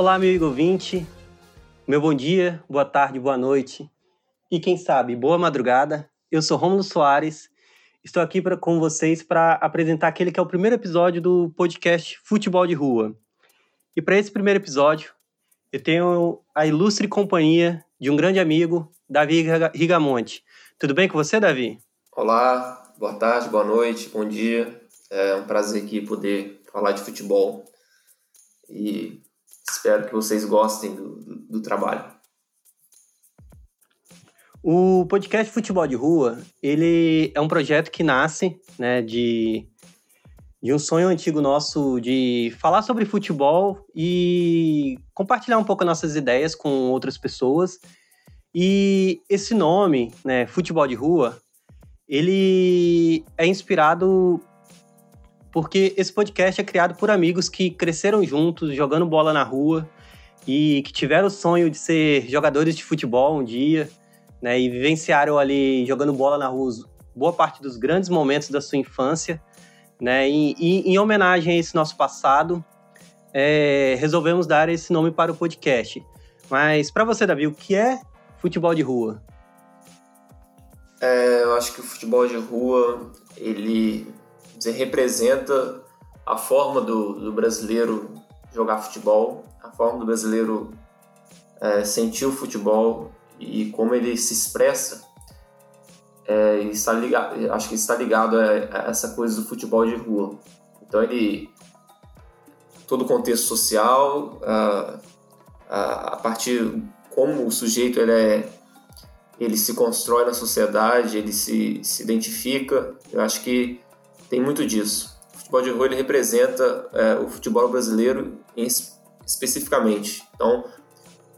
Olá, amigo ouvinte. Meu bom dia, boa tarde, boa noite e quem sabe, boa madrugada. Eu sou Romulo Soares. Estou aqui pra, com vocês para apresentar aquele que é o primeiro episódio do podcast Futebol de Rua. E para esse primeiro episódio, eu tenho a ilustre companhia de um grande amigo, Davi Rigamonte. Tudo bem com você, Davi? Olá, boa tarde, boa noite, bom dia. É um prazer aqui poder falar de futebol e espero que vocês gostem do, do, do trabalho. O podcast Futebol de Rua, ele é um projeto que nasce né, de, de um sonho antigo nosso de falar sobre futebol e compartilhar um pouco nossas ideias com outras pessoas. E esse nome, né, Futebol de Rua, ele é inspirado porque esse podcast é criado por amigos que cresceram juntos, jogando bola na rua e que tiveram o sonho de ser jogadores de futebol um dia, né? E vivenciaram ali jogando bola na rua boa parte dos grandes momentos da sua infância, né? E, e em homenagem a esse nosso passado, é, resolvemos dar esse nome para o podcast. Mas para você, Davi, o que é futebol de rua? É, eu acho que o futebol de rua ele dizer, representa a forma do, do, brasileiro jogar futebol, a forma do brasileiro é, sentir o futebol e como ele se expressa. É, está ligado, acho que está ligado a, a, essa coisa do futebol de rua. Então ele todo o contexto social, a, a, a partir como o sujeito ele é ele se constrói na sociedade, ele se, se identifica. Eu acho que tem muito disso. O futebol de rua ele representa é, o futebol brasileiro em, especificamente. Então,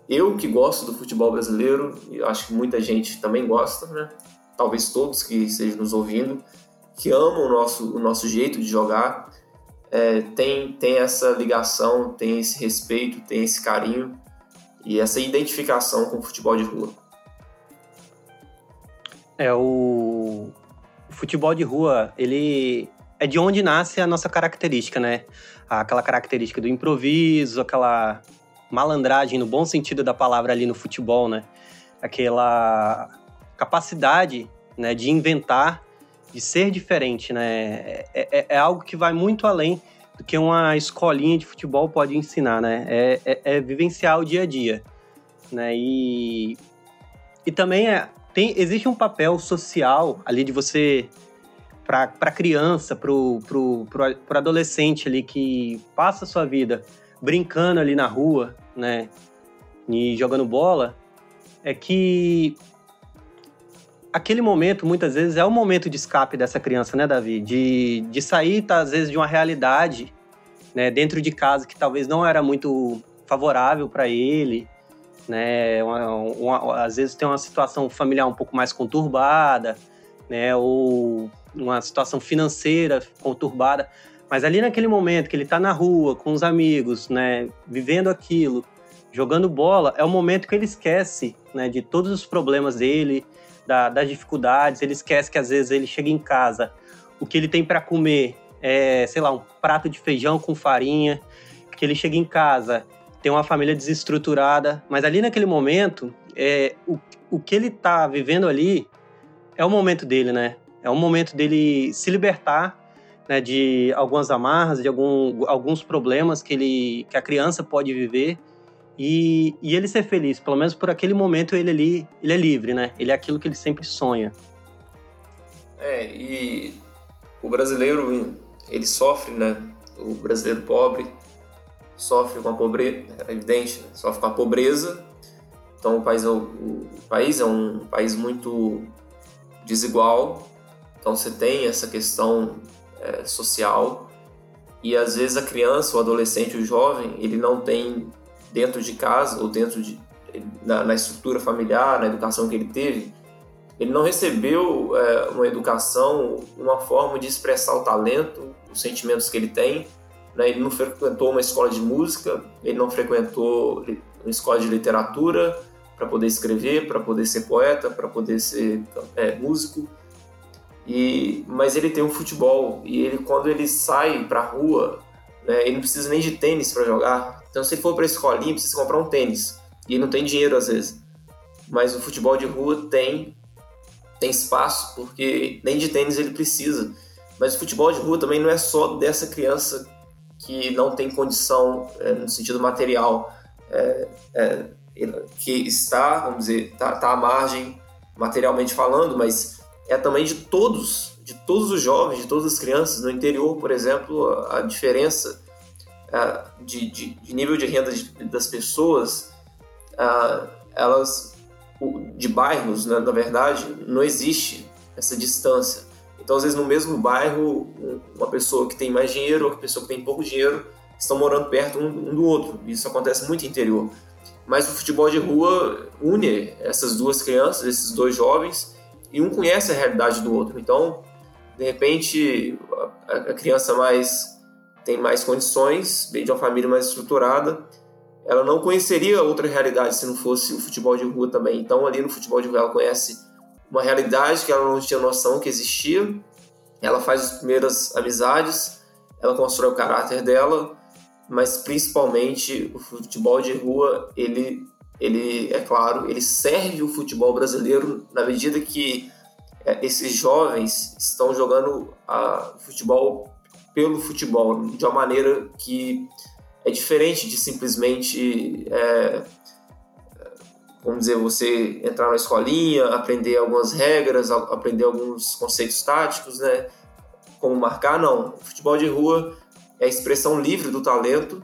eu que gosto do futebol brasileiro, e acho que muita gente também gosta, né? talvez todos que estejam nos ouvindo, que amam o nosso, o nosso jeito de jogar, é, tem, tem essa ligação, tem esse respeito, tem esse carinho e essa identificação com o futebol de rua. É, o, futebol de rua, ele é de onde nasce a nossa característica, né? Aquela característica do improviso, aquela malandragem no bom sentido da palavra ali no futebol, né? Aquela capacidade né, de inventar, de ser diferente, né? É, é, é, algo que vai muito além do que uma escolinha de futebol pode ensinar, né? É, é, é vivenciar o dia a dia, né? E, e também é, tem, existe um papel social ali de você para a criança, para o adolescente ali que passa a sua vida brincando ali na rua, né, e jogando bola, é que aquele momento, muitas vezes, é o momento de escape dessa criança, né, Davi? De, de sair, tá, às vezes, de uma realidade, né, dentro de casa que talvez não era muito favorável para ele, né? Uma, uma, às vezes tem uma situação familiar um pouco mais conturbada, né? Ou uma situação financeira conturbada. Mas ali naquele momento que ele está na rua com os amigos, né? Vivendo aquilo, jogando bola, é o momento que ele esquece, né? De todos os problemas dele, da, das dificuldades. Ele esquece que às vezes ele chega em casa, o que ele tem para comer é, sei lá, um prato de feijão com farinha. Que ele chega em casa tem uma família desestruturada, mas ali naquele momento, é, o, o que ele tá vivendo ali é o momento dele, né? É o momento dele se libertar né, de algumas amarras, de algum, alguns problemas que, ele, que a criança pode viver e, e ele ser feliz. Pelo menos por aquele momento ele ali ele é livre, né? Ele é aquilo que ele sempre sonha. É, e o brasileiro, ele sofre, né? O brasileiro pobre, sofre com a pobreza, é evidente, né? sofre com a pobreza. Então o país, é, o, país é um país muito desigual. Então você tem essa questão é, social e às vezes a criança, o adolescente, o jovem, ele não tem dentro de casa ou dentro de na, na estrutura familiar, na educação que ele teve, ele não recebeu é, uma educação, uma forma de expressar o talento, os sentimentos que ele tem né? Ele não frequentou uma escola de música, ele não frequentou uma escola de literatura para poder escrever, para poder ser poeta, para poder ser é, músico. E, mas ele tem um futebol e ele quando ele sai para a rua, né, ele não precisa nem de tênis para jogar. Então, se ele for para a escolinha, precisa comprar um tênis. E não tem dinheiro às vezes. Mas o futebol de rua tem tem espaço, porque nem de tênis ele precisa. Mas o futebol de rua também não é só dessa criança que não tem condição é, no sentido material, é, é, que está, vamos dizer, está tá à margem materialmente falando, mas é também de todos, de todos os jovens, de todas as crianças. No interior, por exemplo, a, a diferença de, de, de, nível de renda de, das pessoas, elas de bairros, né, na verdade, não existe essa distância. Então, às vezes, no mesmo bairro, uma pessoa que tem mais dinheiro ou uma pessoa que tem pouco dinheiro estão morando perto um do outro. Isso acontece muito no interior. Mas o futebol de rua une essas duas crianças, esses dois jovens, e um conhece a realidade do outro. Então, de repente, a criança mais tem mais condições, vem de uma família mais estruturada, ela não conheceria outra realidade se não fosse o futebol de rua também. Então, ali no futebol de rua, ela conhece uma realidade que ela não tinha noção que existia. Ela faz as primeiras amizades, ela constrói o caráter dela, mas principalmente o futebol de rua, ele, ele é claro, ele serve o futebol brasileiro na medida que é, esses jovens estão jogando a futebol pelo futebol de uma maneira que é diferente de simplesmente, é, vamos dizer, você entrar na escolinha, aprender algumas regras, aprender alguns conceitos táticos, né? Como marcar, não. O futebol de rua é a expressão livre do talento,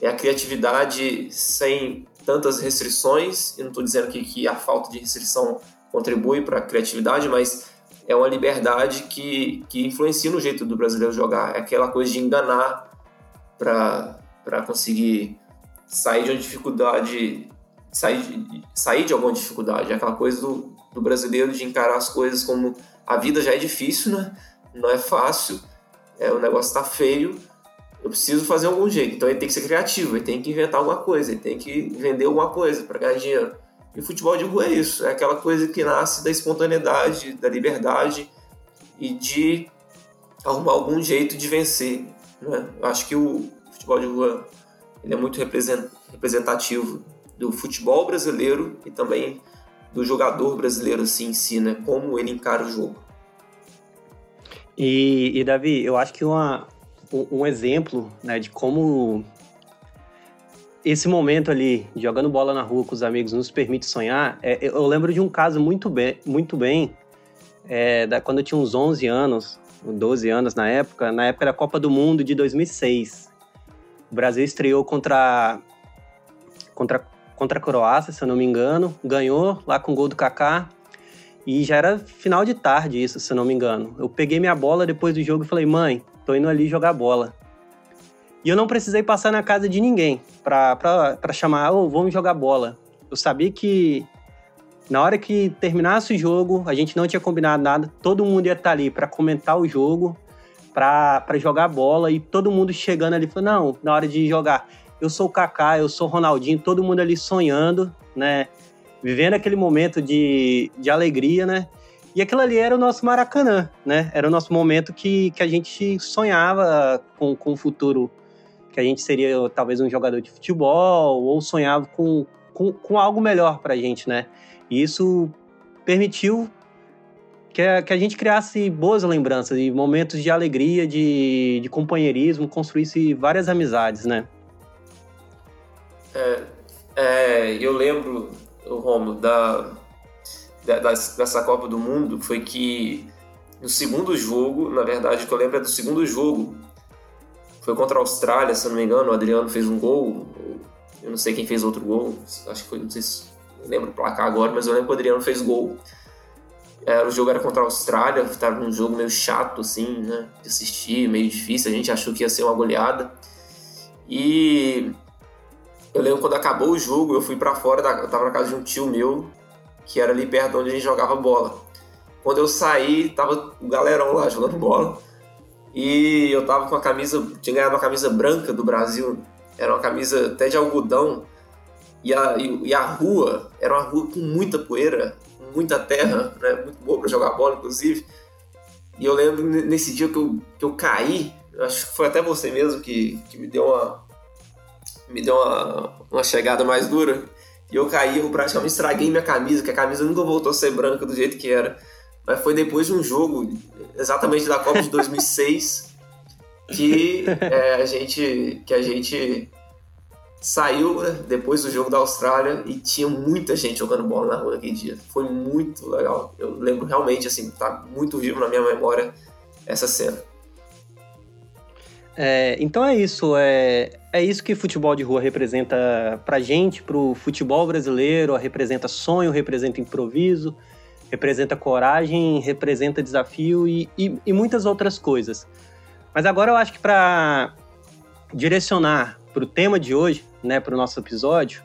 é a criatividade sem tantas restrições. Eu não estou dizendo aqui que a falta de restrição contribui para a criatividade, mas é uma liberdade que, que influencia no jeito do brasileiro jogar. É aquela coisa de enganar para conseguir sair de uma dificuldade, sair de, sair de alguma dificuldade. É aquela coisa do, do brasileiro de encarar as coisas como a vida já é difícil, né? Não é fácil, é, o negócio tá feio, eu preciso fazer algum jeito. Então ele tem que ser criativo, ele tem que inventar alguma coisa, ele tem que vender alguma coisa para ganhar dinheiro. E o futebol de rua é isso, é aquela coisa que nasce da espontaneidade, da liberdade e de arrumar algum jeito de vencer. Né? Eu acho que o, futebol de rua ele é muito representativo do futebol brasileiro e também do jogador brasileiro assim em si, né? Como ele encara o jogo. E, e Davi, eu acho que uma, um, exemplo né, de como esse momento ali, jogando bola na rua com os amigos, nos permite sonhar. É, eu lembro de um caso muito bem, muito bem é, da, quando eu tinha uns 11 anos, 12 anos na época, na época da Copa do Mundo de 2006. O Brasil estreou contra, contra, contra a Croácia, se eu não me engano. Ganhou lá com o gol do Kaká. E já era final de tarde isso, se eu não me engano. Eu peguei minha bola depois do jogo e falei, mãe, tô indo ali jogar bola. E eu não precisei passar na casa de ninguém para chamar, oh, vamos jogar bola. Eu sabia que na hora que terminasse o jogo, a gente não tinha combinado nada, todo mundo ia estar ali para comentar o jogo para jogar bola e todo mundo chegando ali falando, não, na hora de jogar, eu sou o Kaká, eu sou o Ronaldinho, todo mundo ali sonhando, né? Vivendo aquele momento de, de alegria, né? E aquilo ali era o nosso Maracanã, né? Era o nosso momento que, que a gente sonhava com, com o futuro, que a gente seria talvez um jogador de futebol, ou sonhava com, com, com algo melhor pra gente, né? E isso permitiu que, a, que a gente criasse boas lembranças e momentos de alegria, de, de companheirismo, construísse várias amizades, né? É, é, eu lembro, Romo, da, da, dessa Copa do Mundo, foi que no segundo jogo, na verdade, o que eu lembro é do segundo jogo, foi contra a Austrália, se eu não me engano, o Adriano fez um gol, eu não sei quem fez outro gol, acho que foi, não sei se lembro o placar agora, mas eu lembro que o Adriano fez gol. É, o jogo era contra a Austrália, estava um jogo meio chato, assim, né? De assistir, meio difícil. A gente achou que ia ser uma goleada. E eu lembro quando acabou o jogo, eu fui para fora, da, eu tava na casa de um tio meu, que era ali perto de onde a gente jogava bola. Quando eu saí, tava o galerão lá jogando bola. E eu tava com a camisa, tinha ganhado uma camisa branca do Brasil, era uma camisa até de algodão. E a, e, e a rua era uma rua com muita poeira, muita terra, né? muito boa para jogar bola, inclusive. E eu lembro nesse dia que eu, que eu caí, acho que foi até você mesmo que, que me deu uma, me deu uma, uma chegada mais dura. E eu caí, eu praticamente estraguei minha camisa, que a camisa nunca voltou a ser branca do jeito que era. Mas foi depois de um jogo, exatamente da Copa de 2006, que é, a gente que a gente saiu né, depois do jogo da Austrália e tinha muita gente jogando bola na rua naquele dia. Foi muito legal. Eu lembro realmente, assim, tá muito vivo na minha memória essa cena. É, então é isso, é, é isso que futebol de rua representa pra gente, pro futebol brasileiro, representa sonho, representa improviso, representa coragem, representa desafio e, e, e muitas outras coisas. Mas agora eu acho que para direcionar para o tema de hoje, né, para o nosso episódio,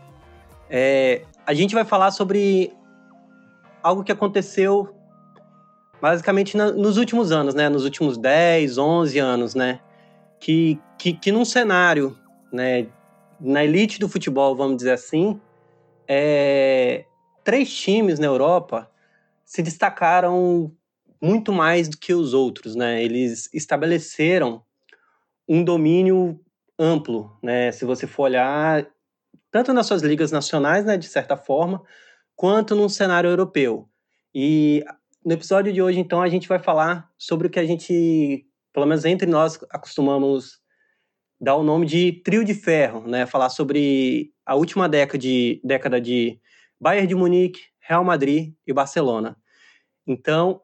é, a gente vai falar sobre algo que aconteceu basicamente na, nos últimos anos, né, nos últimos 10, 11 anos, né, que, que, que num cenário, né, na elite do futebol, vamos dizer assim, é, três times na Europa se destacaram muito mais do que os outros, né? Eles estabeleceram um domínio amplo, né? Se você for olhar tanto nas suas ligas nacionais, né, de certa forma, quanto no cenário europeu. E no episódio de hoje, então, a gente vai falar sobre o que a gente pelo menos entre nós, acostumamos dar o nome de trio de ferro, né? Falar sobre a última década de, década de Bayern de Munique, Real Madrid e Barcelona. Então,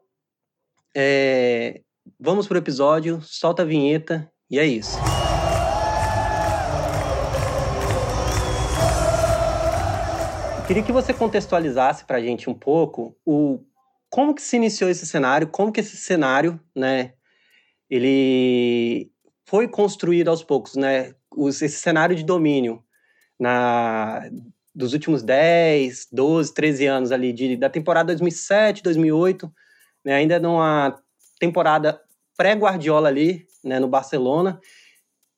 é, vamos para o episódio, solta a vinheta e é isso. Eu queria que você contextualizasse para a gente um pouco o como que se iniciou esse cenário, como que esse cenário, né, ele foi construído aos poucos, né? esse cenário de domínio na dos últimos 10, 12, 13 anos ali, de, da temporada 2007, 2008, né, ainda numa temporada pré-Guardiola ali, né, no Barcelona,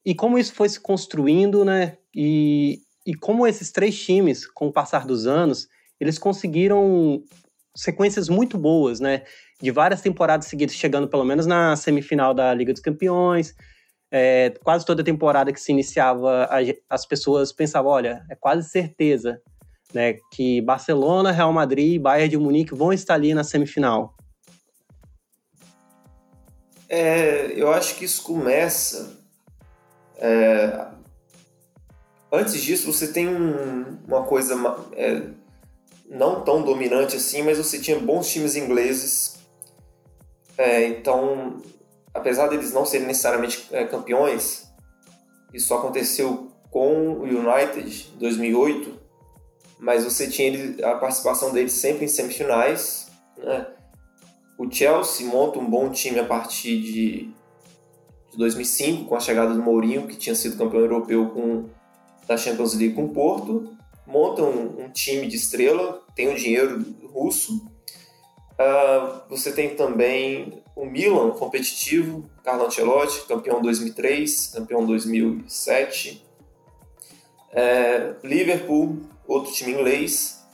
e como isso foi se construindo, né, e, e como esses três times, com o passar dos anos, eles conseguiram sequências muito boas, né, de várias temporadas seguidas, chegando pelo menos na semifinal da Liga dos Campeões. É, quase toda temporada que se iniciava, as pessoas pensavam: olha, é quase certeza né, que Barcelona, Real Madrid e Bayern de Munique vão estar ali na semifinal. É, eu acho que isso começa. É, antes disso, você tem um, uma coisa é, não tão dominante assim, mas você tinha bons times ingleses é, então, apesar deles não serem necessariamente é, campeões, isso aconteceu com o United em 2008, mas você tinha a participação deles sempre em semifinais. Né? O Chelsea monta um bom time a partir de, de 2005, com a chegada do Mourinho, que tinha sido campeão europeu com, da Champions League com o Porto. Monta um, um time de estrela, tem o dinheiro russo Uh, você tem também o Milan competitivo, Carlo Ancelotti, campeão 2003, campeão 2007. É, Liverpool, outro time inglês.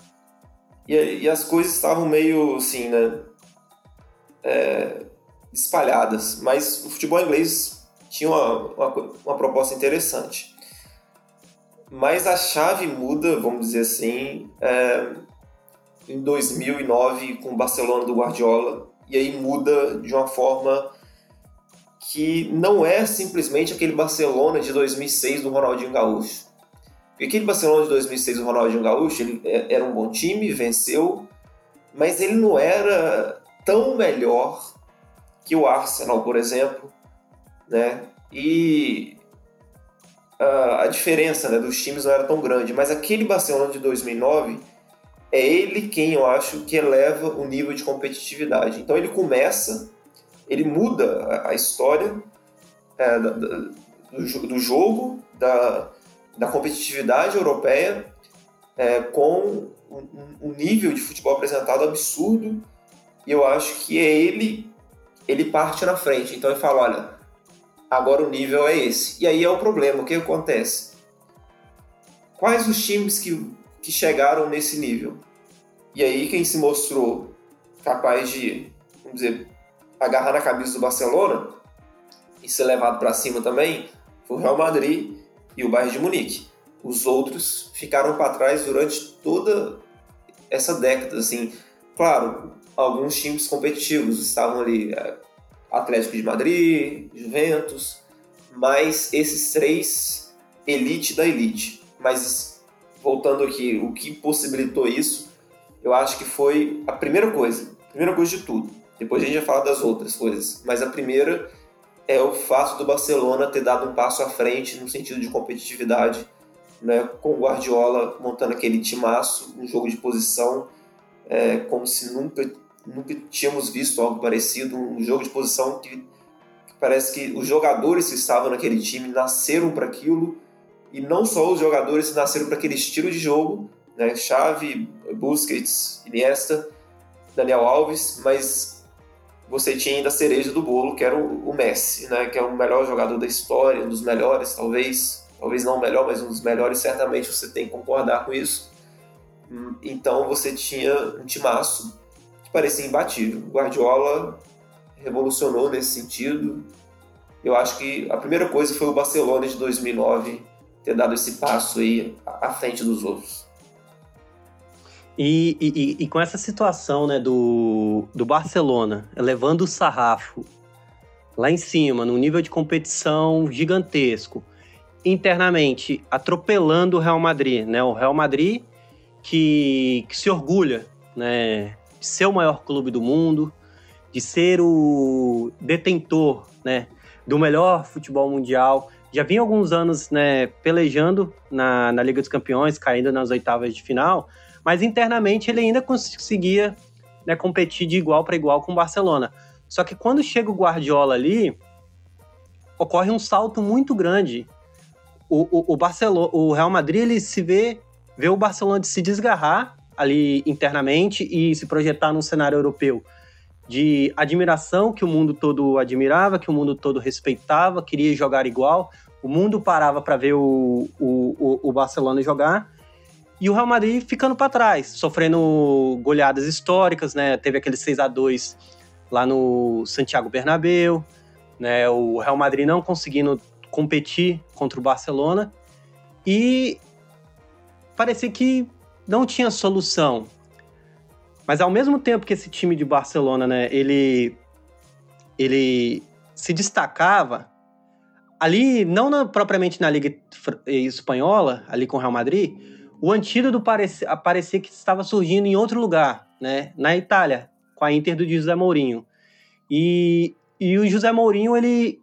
E, e, as coisas estavam meio assim, né? É, espalhadas. Mas o futebol inglês tinha uma, uma, uma proposta interessante. Mas a chave muda, vamos dizer assim, é, em 2009 com o Barcelona do Guardiola e aí muda de uma forma que não é simplesmente aquele Barcelona de 2006 do Ronaldinho Gaúcho. Porque aquele Barcelona de 2006 do Ronaldinho Gaúcho, ele é, era um bom time, venceu, mas ele não era tão melhor que o Arsenal, por exemplo, né? E a, a diferença né, dos times não era tão grande, mas aquele Barcelona de 2009 é ele quem eu acho que eleva o nível de competitividade. Então ele começa, ele muda a, história é, da, da, do, do, jogo, da, da competitividade europeia, é, com um, um, nível de futebol apresentado absurdo. E eu acho que é ele, ele parte na frente. Então ele fala, olha, agora o nível é esse. E aí é o problema, o que acontece? Quais os times que que chegaram nesse nível. E aí quem se mostrou capaz de, vamos dizer, agarrar na cabeça do Barcelona e ser levado para cima também foi o Real Madrid e o Bayern de Munique. os outros ficaram para trás durante toda essa década. Assim, claro, alguns times competitivos estavam ali, é, Atlético de Madrid, Juventus, mas esses três elite da elite. Mas voltando aqui, o que possibilitou isso, eu acho que foi a primeira coisa, a primeira coisa de tudo. Depois a gente vai falar das outras coisas, mas a primeira é o fato do Barcelona ter dado um passo à frente no sentido de competitividade, né, com o Guardiola montando aquele timaço, um jogo de posição, é, como se nunca, nunca tínhamos visto algo parecido, um jogo de posição que, parece que os jogadores que estavam naquele time nasceram para aquilo, e não só os jogadores nasceram para aquele estilo de jogo, né, Xavi, Busquets, Iniesta, Daniel Alves, mas você tinha ainda a cereja do bolo, que era o, Messi, né, que é o melhor jogador da história, um dos melhores, talvez, talvez não o melhor, mas um dos melhores, certamente você tem que concordar com isso. Hum, então você tinha um timaço que parecia imbatível. O Guardiola revolucionou nesse sentido. Eu acho que a primeira coisa foi o Barcelona de 2009 ter dado esse passo aí à frente dos outros. E, e, e, com essa situação né, do, do Barcelona levando o sarrafo lá em cima, num nível de competição gigantesco, internamente atropelando o Real Madrid, né? O Real Madrid que, que se orgulha, né, de ser o maior clube do mundo, de ser o detentor, né, do melhor futebol mundial, já vinha alguns anos né, pelejando na, na Liga dos Campeões, caindo nas oitavas de final, mas internamente ele ainda conseguia né, competir de igual para igual com o Barcelona. Só que quando chega o Guardiola ali, ocorre um salto muito grande. O, o, o, Barcelona, o Real Madrid ele se vê, vê o Barcelona se desgarrar ali internamente e se projetar num cenário europeu de admiração que o mundo todo admirava, que o mundo todo respeitava, queria jogar igual. O mundo parava para ver o, o, o, Barcelona jogar. E o Real Madrid ficando para trás, sofrendo goleadas históricas, né? Teve aquele 6 a 2 lá no Santiago Bernabéu, né? O Real Madrid não conseguindo competir contra o Barcelona e parecia que não tinha solução. Mas ao mesmo tempo que esse time de Barcelona, né, ele, ele se destacava, ali, não na, propriamente na Liga Espanhola, ali com o Real Madrid, o antídoto parecia que estava surgindo em outro lugar, né, na Itália, com a Inter do José Mourinho. E, e o José Mourinho, ele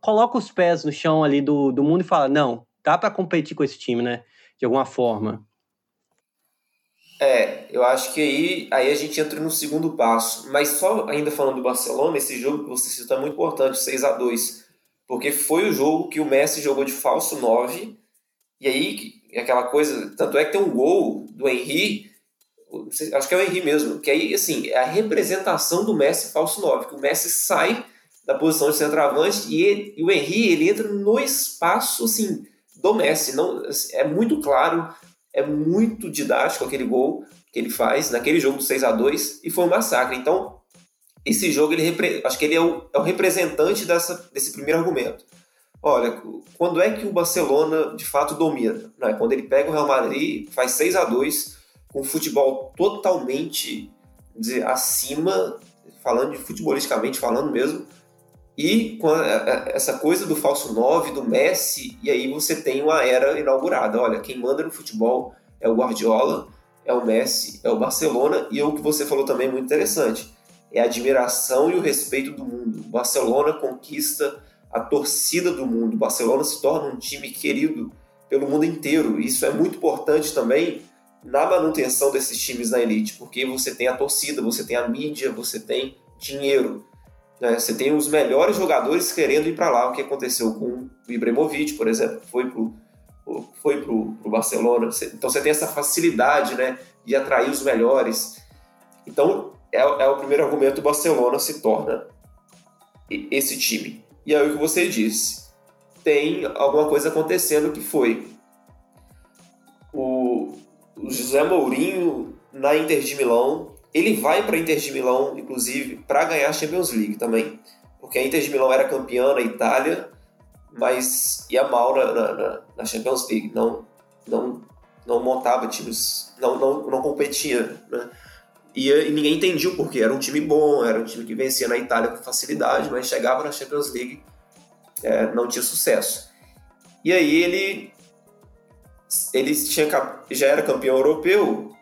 coloca os pés no chão ali do, do mundo e fala, não, dá para competir com esse time, né, de alguma forma. É, eu acho que aí, aí a gente entra no segundo passo. Mas só ainda falando do Barcelona, esse jogo que você citou é muito importante, 6 a 2 Porque foi o jogo que o Messi jogou de falso 9. E aí, aquela coisa. Tanto é que tem um gol do Henry, acho que é o Henry mesmo, que aí, assim, é a representação do Messi falso 9. Que o Messi sai da posição de centroavante e, ele, e o Henry ele entra no espaço, assim, do Messi. Não, assim, é muito claro é muito didático aquele gol que ele faz naquele jogo do 6 a 2 e foi um massacre. Então, esse jogo, ele acho que ele é o, é o representante dessa, desse primeiro argumento. Olha, quando é que o Barcelona de fato domina? Né? Quando ele pega o Real Madrid, faz 6 a 2 com futebol totalmente dizer, acima, falando de futebolisticamente falando mesmo, e com essa coisa do falso 9, do Messi, e aí você tem uma era inaugurada. Olha, quem manda no futebol é o Guardiola, é o Messi, é o Barcelona, e o que você falou também é muito interessante, é a admiração e o respeito do mundo. Barcelona conquista a torcida do mundo, Barcelona se torna um time querido pelo mundo inteiro. Isso é muito importante também na manutenção desses times na elite, porque você tem a torcida, você tem a mídia, você tem dinheiro. Né? Você tem os melhores jogadores querendo ir para lá, o que aconteceu com o Ibrahimovic, por exemplo, foi pro foi pro, pro Barcelona. Então você tem essa facilidade, né, de atrair os melhores. Então é, é o primeiro argumento: o Barcelona se torna esse time. E aí o que você disse, tem alguma coisa acontecendo que foi o, José Mourinho na Inter de Milão ele vai para a Inter de Milão, inclusive, para ganhar a Champions League também. Porque a Inter de Milão era campeã na Itália, mas ia mal na, na, na Champions League, não, não, não montava times, não, não, não competia, né? E, e, ninguém entendia o porquê. Era um time bom, era um time que vencia na Itália com facilidade, mas chegava na Champions League, é, não tinha sucesso. E aí ele, ele tinha, já era campeão europeu,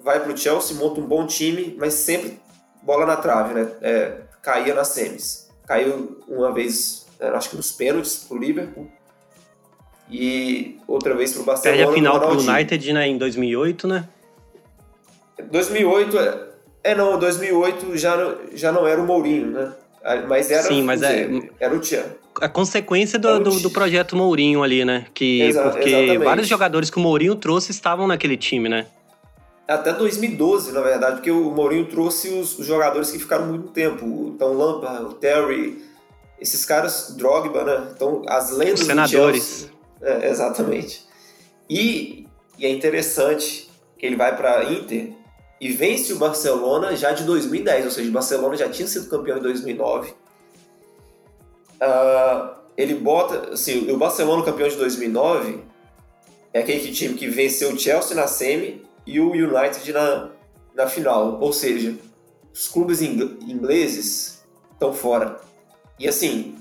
vai para o Chelsea, monta um bom time, mas sempre bola na trave, né? É, caía nas semis. Caiu uma vez, é, acho que nos pênaltis pro Liverpool. E outra vez pro Barcelona. Perde a final pro United né, em 2008, né? 2008, é, é não, 2008 já, já não era o Mourinho, né? Mas era, Sim, mas é, era o Tian. A consequência do, do, do, projeto Mourinho ali, né? Que, Exa porque exatamente. vários jogadores que o Mourinho trouxe estavam naquele time, né? Até 2012, na verdade, porque o Mourinho trouxe os, os jogadores que ficaram muito tempo. Então, Lampard, o Terry, esses caras, Drogba, né? Então, as lendas os senadores. É, exatamente. E, e é interessante que ele vai para Inter e vence o Barcelona já de 2010, ou seja, o Barcelona já tinha sido campeão em 2009. Uh, ah, ele bota, assim, o Barcelona campeão de 2009 é aquele time que venceu o Chelsea na semi e o United na, na final, ou seja, os clubes ingleses estão fora. E assim,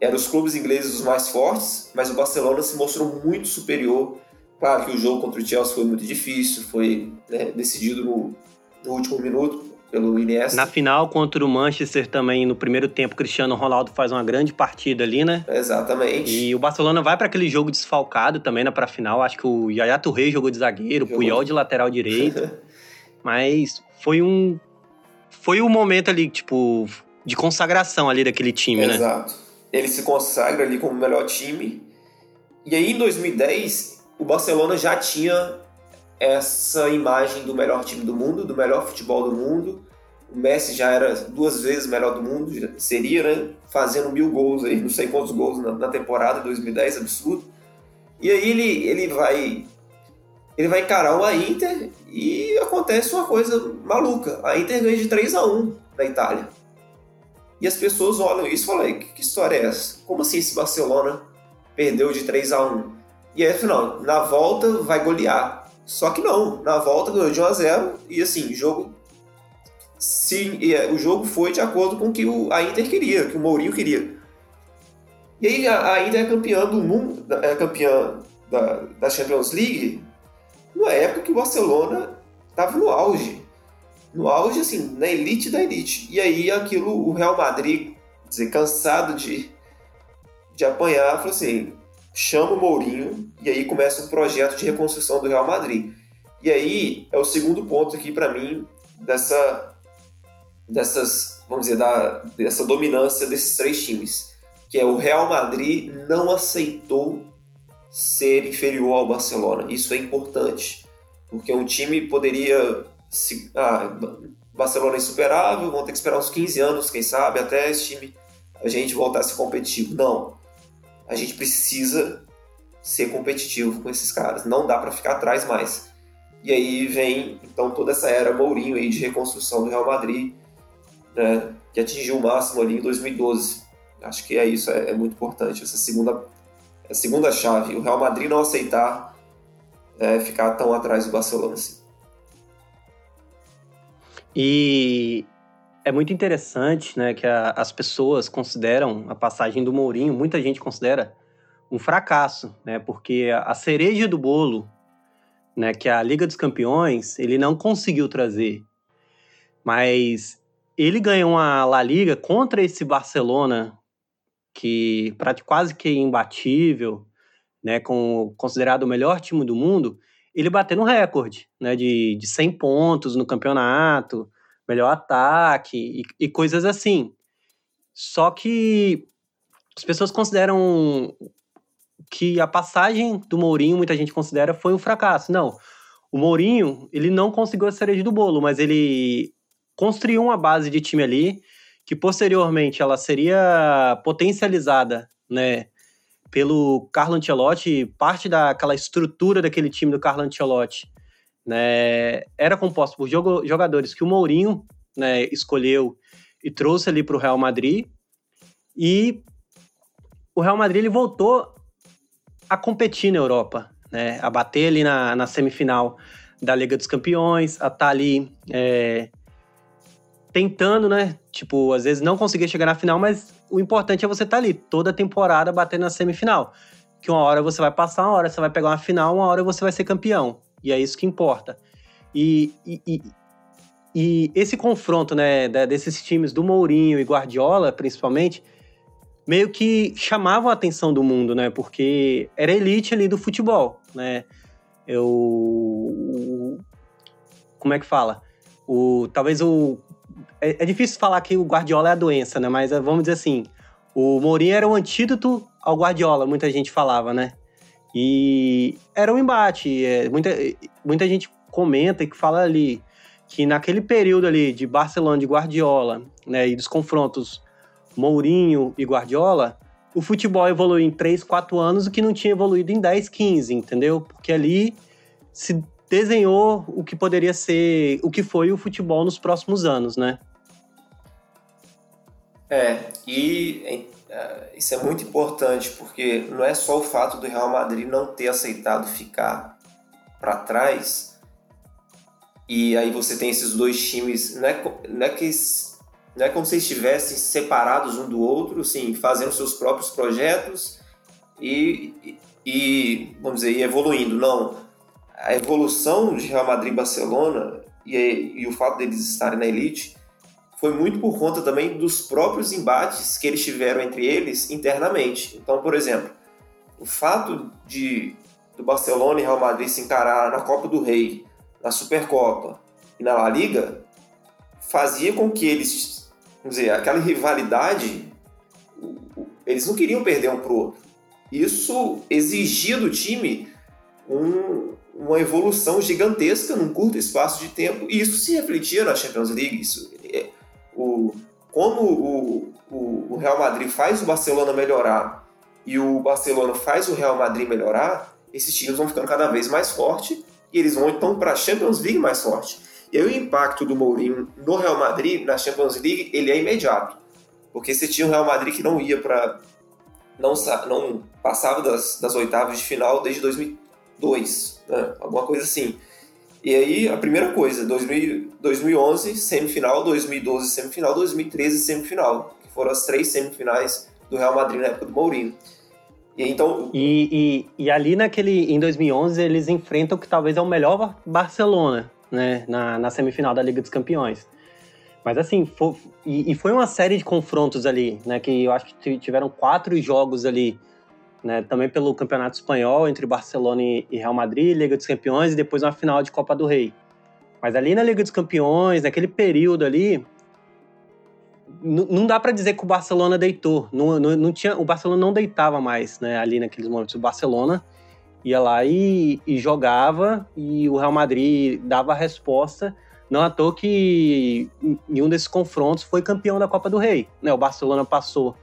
eram os clubes ingleses os mais fortes, mas o Barcelona se mostrou muito superior Claro que o jogo contra o Chelsea foi muito difícil, foi né, decidido no, no, último minuto pelo Iniesta. Na final contra o Manchester também, no primeiro tempo, Cristiano Ronaldo faz uma grande partida ali, né? Exatamente. E o Barcelona vai para aquele jogo desfalcado também na para final. Acho que o Yaya Touré jogou de zagueiro, o Puyol de lateral direito. Mas foi um foi um momento ali, tipo, de consagração ali daquele time, Exato. né? Exato. Ele se consagra ali como o melhor time. E aí em 2010 o Barcelona já tinha essa imagem do melhor time do mundo, do melhor futebol do mundo. O Messi já era duas vezes melhor do mundo, seria, né? Fazendo mil gols aí, não sei quantos gols na, na temporada 2010, absurdo. E aí ele, ele vai ele vai encarar uma Inter e acontece uma coisa maluca. A Inter ganha de 3 a 1 da Itália. E as pessoas olham isso e falam, que, que história é essa? Como assim esse Barcelona perdeu de 3 a 1 e aí, afinal, na volta vai golear. Só que não, na volta ganhou de 1 a 0 e assim, jogo sim, é, o jogo foi de acordo com o que a Inter queria, que o Mourinho queria. E aí a Inter é campeã do mundo, é campeã da, da Champions League numa época que o Barcelona estava no auge. No auge, assim, na elite da elite. E aí aquilo, o Real Madrid, dizer, cansado de, de apanhar, falou assim, chama o Mourinho e aí começa um projeto de reconstrução do Real Madrid. E aí é o segundo ponto aqui para mim dessa dessas, vamos dizer, da, dessa dominância desses três times, que é o Real Madrid não aceitou ser inferior ao Barcelona. Isso é importante, porque um time poderia se ah, Barcelona é insuperável, vão ter que esperar uns 15 anos, quem sabe, até esse time a gente voltar a ser competitivo. Não a gente precisa ser competitivo com esses caras. Não dá para ficar atrás mais. E aí vem então toda essa era Mourinho aí de reconstrução do Real Madrid, né, que atingiu o máximo ali em 2012. Acho que é isso, é, é muito importante essa segunda, a segunda chave. O Real Madrid não aceitar é, ficar tão atrás do Barcelona assim. E é muito interessante, né, que a, as pessoas consideram a passagem do Mourinho, muita gente considera um fracasso, né, porque a cereja do bolo, né, que é a Liga dos Campeões, ele não conseguiu trazer. Mas ele ganhou uma La Liga contra esse Barcelona que quase que imbatível, né, com considerado o melhor time do mundo, ele bateu no recorde, né, de, de 100 pontos no campeonato, melhor ataque e, e coisas assim. Só que as pessoas consideram que a passagem do Mourinho, muita gente considera, foi um fracasso. Não. O Mourinho, ele não conseguiu a cereja do bolo, mas ele construiu uma base de time ali que posteriormente ela seria potencializada, né, pelo Carlo Ancelotti, parte daquela estrutura daquele time do Carlo Ancelotti né, era composto por jogadores que o Mourinho né, escolheu e trouxe ali para o Real Madrid. E o Real Madrid ele voltou a competir na Europa, né? A bater ali na, na semifinal da Liga dos Campeões, a estar tá ali é, tentando, né? Tipo, às vezes não conseguir chegar na final, mas o importante é você estar tá ali toda a temporada batendo na semifinal. Que uma hora você vai passar, uma hora você vai pegar uma final, uma hora você vai ser campeão. E é isso que importa. E, e, e, e esse confronto, né, desses times do Mourinho e Guardiola, principalmente, meio que chamavam a atenção do mundo, né? Porque era elite ali do futebol, né? Eu como é que fala? O talvez o é, é, difícil falar que o Guardiola é a doença, né? Mas vamos dizer assim, o Mourinho era o antídoto ao Guardiola, muita gente falava, né? E era um embate. É, muita, muita gente comenta e que fala ali que naquele período ali de Barcelona de Guardiola, né, e dos confrontos Mourinho e Guardiola, o futebol evoluiu em 3, 4 anos, o que não tinha evoluído em 10, 15, entendeu? Porque ali se desenhou o que poderia ser, o que foi o futebol nos próximos anos, né? É, e isso é muito importante, porque não é só o fato do Real Madrid não ter aceitado ficar para trás, e aí você tem esses dois times, não é, não é que não é como se estivessem separados um do outro, assim, fazendo seus próprios projetos e, e, vamos dizer, evoluindo. Não. A evolução de Real Madrid e Barcelona e, e o fato deles estarem na elite foi muito por conta também dos próprios embates que eles tiveram entre eles internamente. Então, por exemplo, o fato de do Barcelona e Real Madrid se encarar na Copa do Rei, na Supercopa e na La Liga fazia com que eles vamos dizer, aquela rivalidade, eles não queriam perder um pro outro. Isso exigia do time um, uma evolução gigantesca num curto espaço de tempo, e isso se refletia na Champions League. Isso, é, o, como o, o, o Real Madrid faz o Barcelona melhorar e o Barcelona faz o Real Madrid melhorar, esses times vão ficando cada vez mais fortes e eles vão então para a Champions League mais forte. E aí o impacto do Mourinho no Real Madrid, na Champions League, ele é imediato. Porque você tinha o Real Madrid que não ia para. Não, não passava das, das oitavas de final desde 2002, né? alguma coisa assim. E aí, a primeira coisa, 2000, 2011, semifinal, 2012, semifinal, 2013, semifinal. Que foram as três semifinais do Real Madrid na época do Mourinho. E, então... e, e, e ali naquele, em 2011, eles enfrentam que talvez é o melhor Barcelona né, na, na semifinal da Liga dos Campeões. Mas assim, foi, e, e, foi uma série de confrontos ali, né? Que eu acho que tiveram quatro jogos ali, né? Também pelo Campeonato Espanhol, entre Barcelona e, Real Madrid, Liga dos Campeões, e depois uma final de Copa do Rei. Mas ali na Liga dos Campeões, naquele período ali, não dá para dizer que o Barcelona deitou. Não, não, não, tinha, o Barcelona não deitava mais, né? Ali naqueles momentos. O Barcelona ia lá e, e, jogava e o Real Madrid dava a resposta. Não à toa que em um desses confrontos foi campeão da Copa do Rei. Né? O Barcelona passou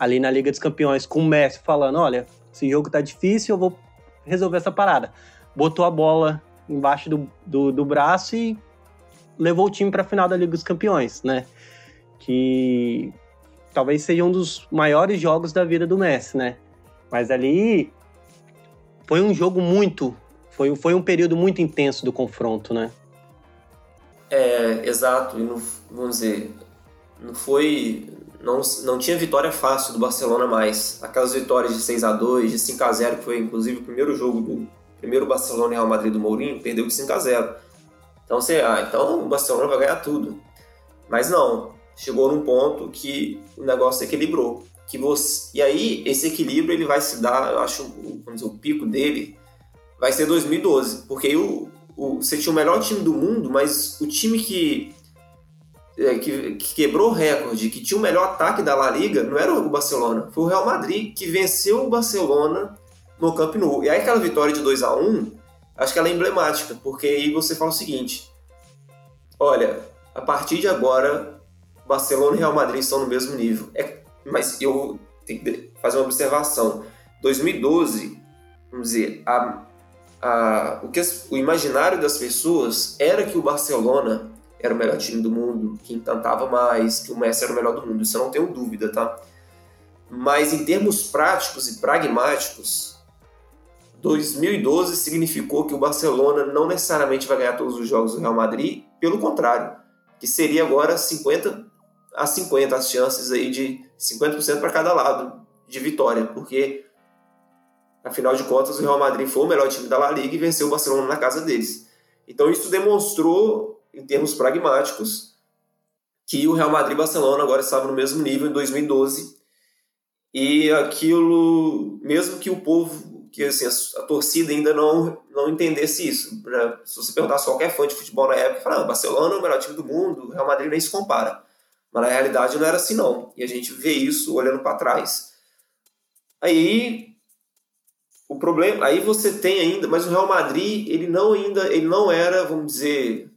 ali na Liga dos Campeões com o Messi falando: olha, esse jogo tá difícil, eu vou resolver essa parada. Botou a bola embaixo do, do, do braço e levou o time para a final da Liga dos Campeões, né? Que talvez seja um dos maiores jogos da vida do Messi, né? Mas ali foi um jogo muito. Foi, foi um período muito intenso do confronto, né? É, exato. E não, vamos dizer, não foi. Não, não tinha vitória fácil do Barcelona mais. Aquelas vitórias de 6 a 2 de 5 a 0 que foi inclusive o primeiro jogo do primeiro Barcelona e Real Madrid do Mourinho, perdeu de 5 a 0 Então você, ah, então o Barcelona vai ganhar tudo. Mas não, chegou num ponto que o negócio equilibrou que você e aí esse equilíbrio ele vai se dar, eu acho, dizer, o pico dele vai ser 2012, porque aí o, o, você tinha o melhor time do mundo, mas o time que, que, que quebrou o recorde, que tinha o melhor ataque da La Liga, não era o Barcelona, foi o Real Madrid que venceu o Barcelona no Camp Nou. E aí aquela vitória de 2 a 1 acho que ela é emblemática, porque aí você fala o seguinte: olha, a partir de agora, Barcelona e Real Madrid estão no mesmo nível. É mas eu tenho que fazer uma observação. 2012, vamos dizer, a, a, o, que o imaginário das pessoas era que o Barcelona era o melhor time do mundo, que encantava mais, que o Messi era o melhor do mundo. Isso eu não tenho dúvida, tá? mas em termos práticos e pragmáticos, 2012 significou que o Barcelona não necessariamente vai ganhar todos os jogos do Real Madrid, pelo contrário, que seria agora 50 a 50 as chances aí de 50% para cada lado de vitória, porque afinal de contas o Real Madrid foi o melhor time da La Liga e venceu o Barcelona na casa deles. Então isso demonstrou em termos pragmáticos que o Real Madrid e Barcelona agora estavam no mesmo nível em 2012 e aquilo, mesmo que o povo, que assim, a, a torcida ainda não, não entendesse isso. Né? Se você perguntasse qualquer fã de futebol na época, fala, ah, Barcelona é o melhor time do mundo, o Real Madrid nem se compara. Mas na realidade não era assim não. E a gente vê isso olhando para trás. Aí o problema, aí você tem ainda, mas o Real Madrid, ele não ainda, ele não era, vamos dizer,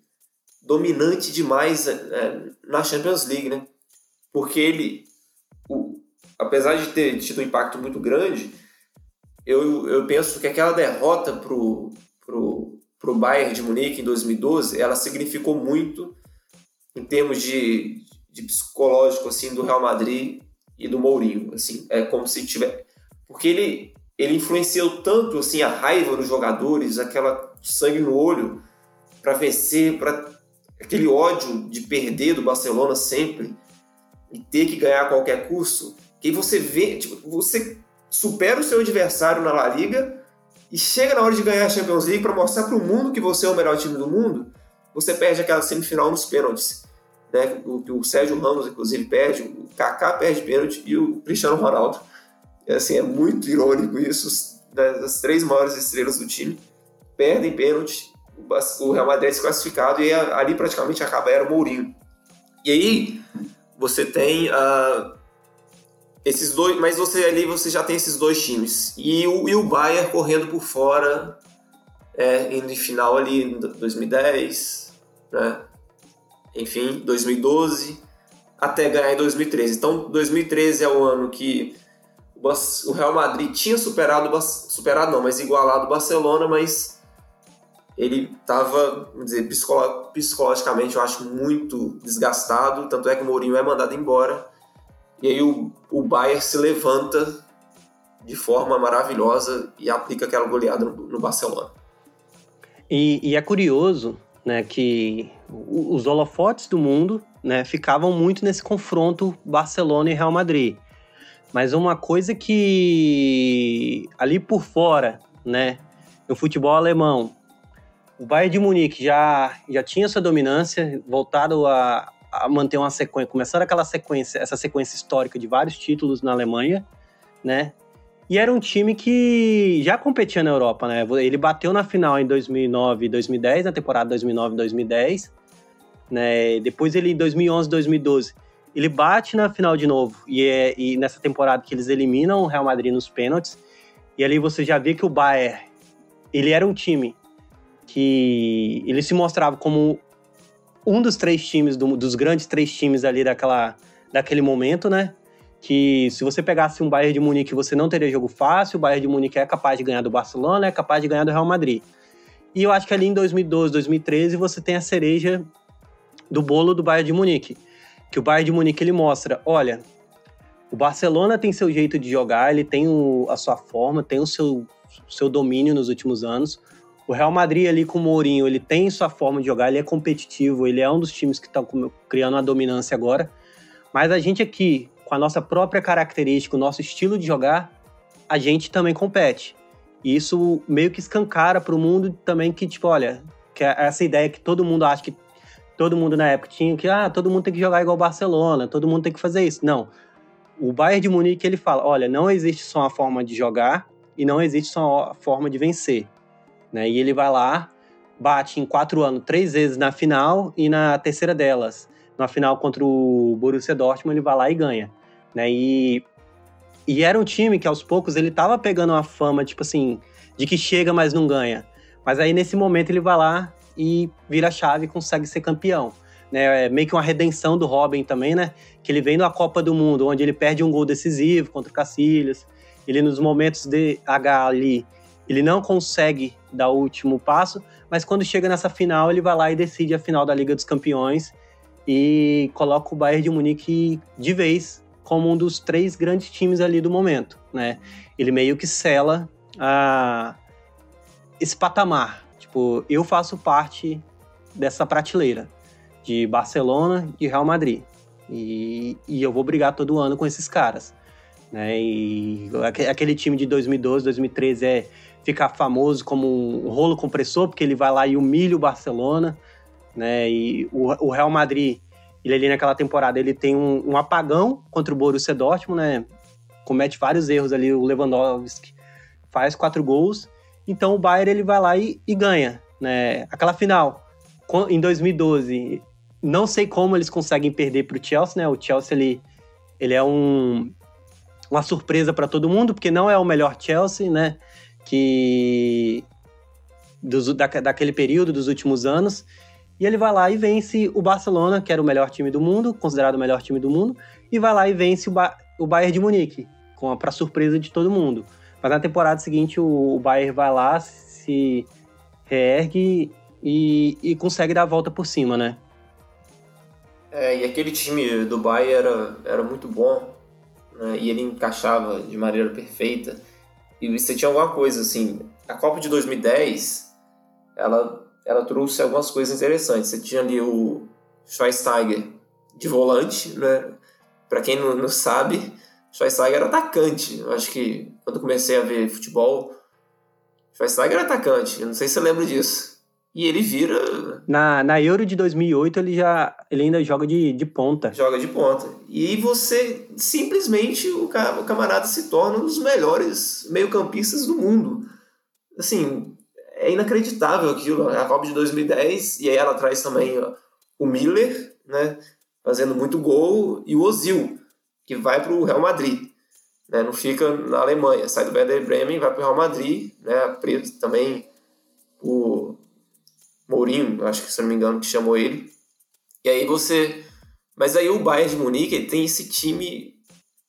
dominante demais é, na Champions League, né? Porque ele apesar de ter tido um impacto muito grande, eu, eu penso que aquela derrota pro, pro, pro Bayern de Munique em 2012, ela significou muito em termos de, de psicológico assim do Real Madrid e do Mourinho, assim, é como se tiver porque ele ele influenciou tanto assim a raiva dos jogadores, aquela sangue no olho para vencer, para aquele ódio de perder do Barcelona sempre e ter que ganhar a qualquer custo, que você vê, tipo, você supera o seu adversário na La Liga e chega na hora de ganhar a Champions League para mostrar para o mundo que você é o melhor time do mundo, você perde aquela semifinal nos pênaltis. Né? O, o Sérgio Ramos, inclusive, perde, o Kaká perde pênalti e o Cristiano Ronaldo. É, assim, é muito irônico isso. As três maiores estrelas do time perdem pênalti, o Real Madrid é desclassificado e ali praticamente acaba era o Mourinho. E aí você tem a esses dois, mas você ali você já tem esses dois times. E o, e o Bayern correndo por fora, é, indo em final ali em 2010, né? enfim, 2012, até ganhar em 2013. Então, 2013 é o ano que o Real Madrid tinha superado, superado não, mas igualado o Barcelona, mas ele estava, vamos dizer, psicologicamente, eu acho, muito desgastado, tanto é que o Mourinho é mandado embora e aí o, o Bayern se levanta de forma maravilhosa e aplica aquela goleada no, no Barcelona. E, e, é curioso né, que os holofotes do mundo né, ficavam muito nesse confronto Barcelona e Real Madrid. Mas uma coisa que ali por fora, né, no futebol alemão, o Bayern de Munique já, já tinha sua dominância, voltado a, a manter uma sequência, começando aquela sequência, essa sequência histórica de vários títulos na Alemanha, né? E era um time que já competia na Europa, né? Ele bateu na final em 2009 e 2010, na temporada 2009 e 2010, né? Depois ele em 2011 2012, ele bate na final de novo e, é, e nessa temporada que eles eliminam o Real Madrid nos pênaltis. E ali você já vê que o Bayern, ele era um time que ele se mostrava como um dos três times, do, dos grandes três times ali daquela, daquele momento, né? Que se você pegasse um Bayern de Munique, você não teria jogo fácil. O Bayern de Munique é capaz de ganhar do Barcelona, é capaz de ganhar do Real Madrid. E eu acho que ali em 2012, 2013, você tem a cereja do bolo do Bayern de Munique. Que o Bayern de Munique ele mostra, olha, o Barcelona tem seu jeito de jogar, ele tem o, a sua forma, tem o seu, seu domínio nos últimos anos. O Real Madrid ali com o Mourinho, ele tem sua forma de jogar, ele é competitivo, ele é um dos times que estão criando uma dominância agora. Mas a gente aqui, com a nossa própria característica, o nosso estilo de jogar, a gente também compete. E isso meio que escancara para o mundo também que, tipo, olha, que é essa ideia que todo mundo acha que todo mundo na época tinha que, ah, todo mundo tem que jogar igual o Barcelona, todo mundo tem que fazer isso. Não. O Bayern de Munique, ele fala, olha, não existe só uma forma de jogar e não existe só uma forma de vencer. Né? E ele vai lá, bate em quatro anos três vezes na final e na terceira delas, na final contra o Borussia Dortmund, ele vai lá e ganha. Né? E, e era um time que aos poucos ele tava pegando uma fama, tipo assim, de que chega, mas não ganha. Mas aí nesse momento ele vai lá e vira a chave e consegue ser campeão. Né, é meio que uma redenção do Robin também, né? Que ele vem da Copa do Mundo, onde ele perde um gol decisivo contra o Cacilhas. Ele, nos momentos de H ali, ele não consegue dar o último passo, mas quando chega nessa final, ele vai lá e decide a final da Liga dos Campeões e coloca o Bayern de Munique de vez como um dos três grandes times ali do momento, né? Ele meio que sela a, esse patamar. Tipo, eu faço parte dessa prateleira de Barcelona e Real Madrid. E, e eu vou brigar todo ano com esses caras. Né? E aquele time de 2012, 2013 é ficar famoso como um rolo compressor, porque ele vai lá e humilha o Barcelona. Né? E o, o Real Madrid, ele ali naquela temporada, ele tem um, um, apagão contra o Borussia Dortmund, né? Comete vários erros ali, o Lewandowski faz quatro gols. Então o Bayern ele vai lá e, e ganha, né? Aquela final em 2012, não sei como eles conseguem perder para o Chelsea, né? O Chelsea ele, ele é um, uma surpresa para todo mundo, porque não é o melhor Chelsea, né? Que da, daquele período dos últimos anos. E ele vai lá e vence o Barcelona, que era o melhor time do mundo, considerado o melhor time do mundo, e vai lá e vence o, ba o Bayern de Munique, para surpresa de todo mundo. Mas na temporada seguinte o, o Bayern vai lá, se reergue e, e consegue dar a volta por cima, né? É, e aquele time do Bayern era, era muito bom, né? e ele encaixava de maneira perfeita. E você tinha alguma coisa assim, a Copa de 2010, ela, ela trouxe algumas coisas interessantes. Você tinha ali o Schweinsteiger de volante, né? Para quem não, não sabe, Schweinsteiger era atacante. Eu acho que quando comecei a ver futebol, Schweinsteiger era atacante. Eu não sei se você lembra disso. E ele vira. Na, na Euro de 2008, ele já ele ainda joga de, de ponta. Joga de ponta. E você, simplesmente, o, o camarada se torna um dos melhores meio-campistas do mundo. Assim, é inacreditável aquilo. A Copa de 2010, e aí ela traz também ó, o Miller, né? Fazendo muito gol, e o Ozil, que vai para o Real Madrid. Né, não fica na Alemanha, sai do Werder Bremen, vai para o Real Madrid, né, preso também o Mourinho, acho que se não me engano, que chamou ele. E aí você. Mas aí o Bayern de Munique tem esse time,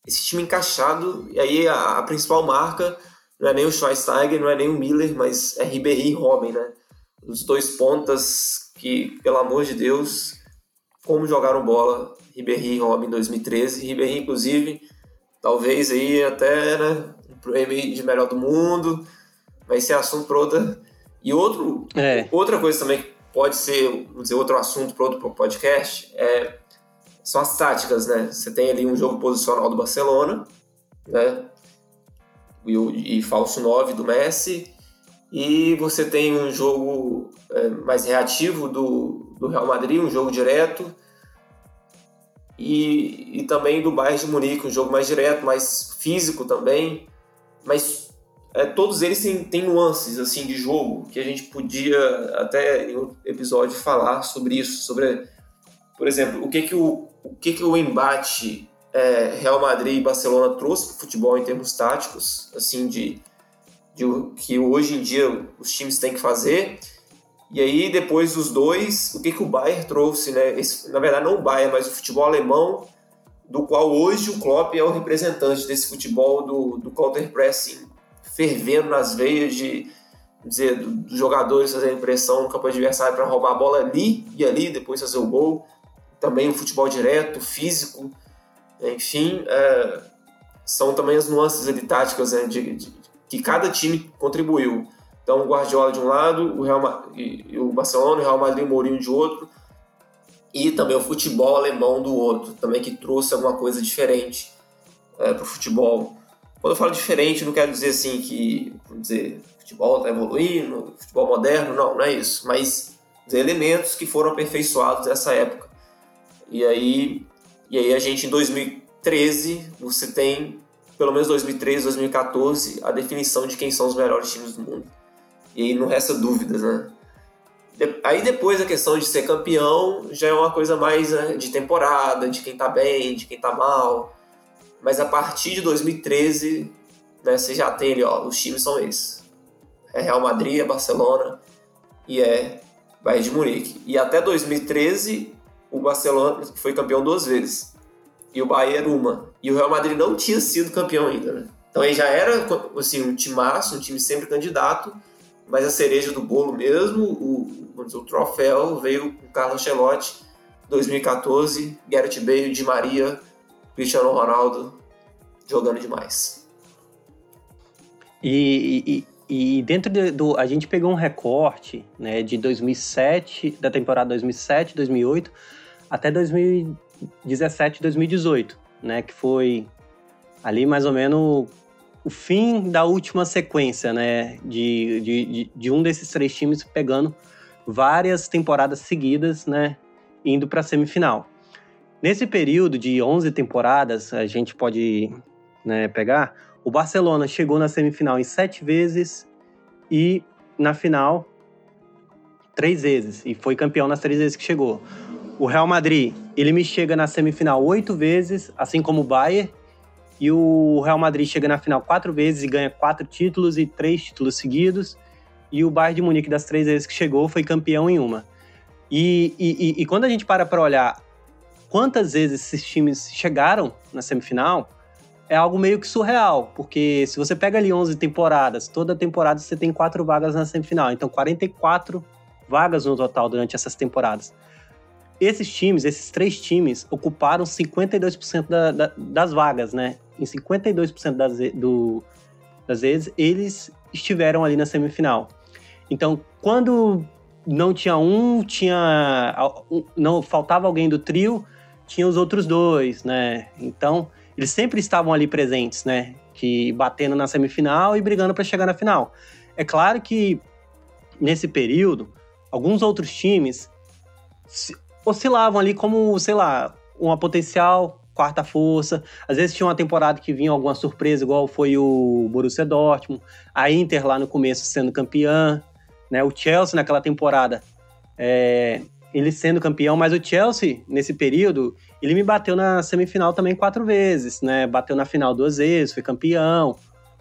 esse time encaixado, e aí a, a, principal marca não é nem o Schweinsteiger, não é nem o Miller, mas é Ribéry e Robin, né? Os dois pontas que, pelo amor de Deus, como jogaram bola Ribéry e Robin em 2013. Ribéry, inclusive, talvez aí até né, prêmio de melhor do mundo, vai ser assunto para outra e outro, é. outra coisa também que pode ser, vamos dizer, outro assunto para outro podcast é, são as táticas, né? Você tem ali um jogo posicional do Barcelona, né? E, e falso 9 do Messi, e você tem um jogo é, mais reativo do, do Real Madrid, um jogo direto, e, e também do Bayern de Munique, um jogo mais direto, mais físico também, mas é, todos eles têm, têm nuances assim de jogo que a gente podia até em um episódio falar sobre isso, sobre, por exemplo, o que que o, o que que o embate é, Real Madrid e Barcelona trouxe para o futebol em termos táticos, assim de, de que hoje em dia os times têm que fazer. E aí depois dos dois, o que que o Bayern trouxe, né? Esse, na verdade não o Bayern, mas o futebol alemão do qual hoje o Klopp é o representante desse futebol do, do counter pressing fervendo nas veias de dizer dos jogadores fazerem pressão no campo adversário para roubar a bola ali e ali, depois fazer o gol. Também o futebol direto, físico, enfim, é, são também as nuances ali táticas né, de, de, que cada time contribuiu. Então, o Guardiola de um lado, o, Real, e, o Barcelona, o Real Madrid e o Mourinho de outro, e também o futebol alemão do outro, também que trouxe alguma coisa diferente é, para o futebol. Quando eu falo diferente, não quero dizer assim que, dizer, futebol está evoluindo, futebol moderno, não, não é isso. Mas dizer, elementos que foram aperfeiçoados nessa época. E aí, e aí a gente em 2013, você tem, pelo menos 2013, 2014, a definição de quem são os melhores times do mundo. E aí não resta dúvidas, né? Aí depois a questão de ser campeão já é uma coisa mais né, de temporada, de quem tá bem, de quem tá mal mas a partir de 2013, né, você já tem ali, ó, os times são esses. É Real Madrid, é Barcelona e é Bayern de Munique. E até 2013, o Barcelona foi campeão duas vezes. E o Bayern uma. E o Real Madrid não tinha sido campeão ainda, né? Então ele já era assim, um timaço, um time sempre candidato, mas a cereja do bolo mesmo, o, dizer, o troféu veio com o Carlos Ancelotti 2014, Gareth Bale, Di Maria, Cristiano Ronaldo jogando demais. E, e, e dentro de, do. A gente pegou um recorte né, de 2007, da temporada 2007, 2008, até 2017, 2018, né? Que foi ali mais ou menos o fim da última sequência, né? De, de, de um desses três times pegando várias temporadas seguidas, né? Indo para a semifinal. Nesse período de 11 temporadas, a gente pode né, pegar, o Barcelona chegou na semifinal em sete vezes e na final três vezes e foi campeão nas três vezes que chegou. O Real Madrid, ele me chega na semifinal oito vezes, assim como o Bayern, e o Real Madrid chega na final quatro vezes e ganha quatro títulos e três títulos seguidos. E o Bayern de Munique, das três vezes que chegou, foi campeão em uma. E, e, e quando a gente para para olhar quantas vezes esses times chegaram na semifinal, é algo meio que surreal, porque se você pega ali 11 temporadas, toda temporada você tem quatro vagas na semifinal, então 44 vagas no total durante essas temporadas. Esses times, esses três times, ocuparam 52% da, da, das vagas, né? Em 52% das, do, das vezes, eles estiveram ali na semifinal. Então, quando não tinha um, tinha. não faltava alguém do trio, tinha os outros dois, né? Então, eles sempre estavam ali presentes, né? Que batendo na semifinal e brigando para chegar na final. É claro que nesse período, alguns outros times oscilavam ali como, sei lá, uma potencial quarta força. Às vezes tinha uma temporada que vinha alguma surpresa, igual foi o Borussia Dortmund, a Inter lá no começo sendo campeã, né? O Chelsea naquela temporada, é, ele sendo campeão, mas o Chelsea nesse período ele me bateu na semifinal também quatro vezes, né? Bateu na final duas vezes, foi campeão.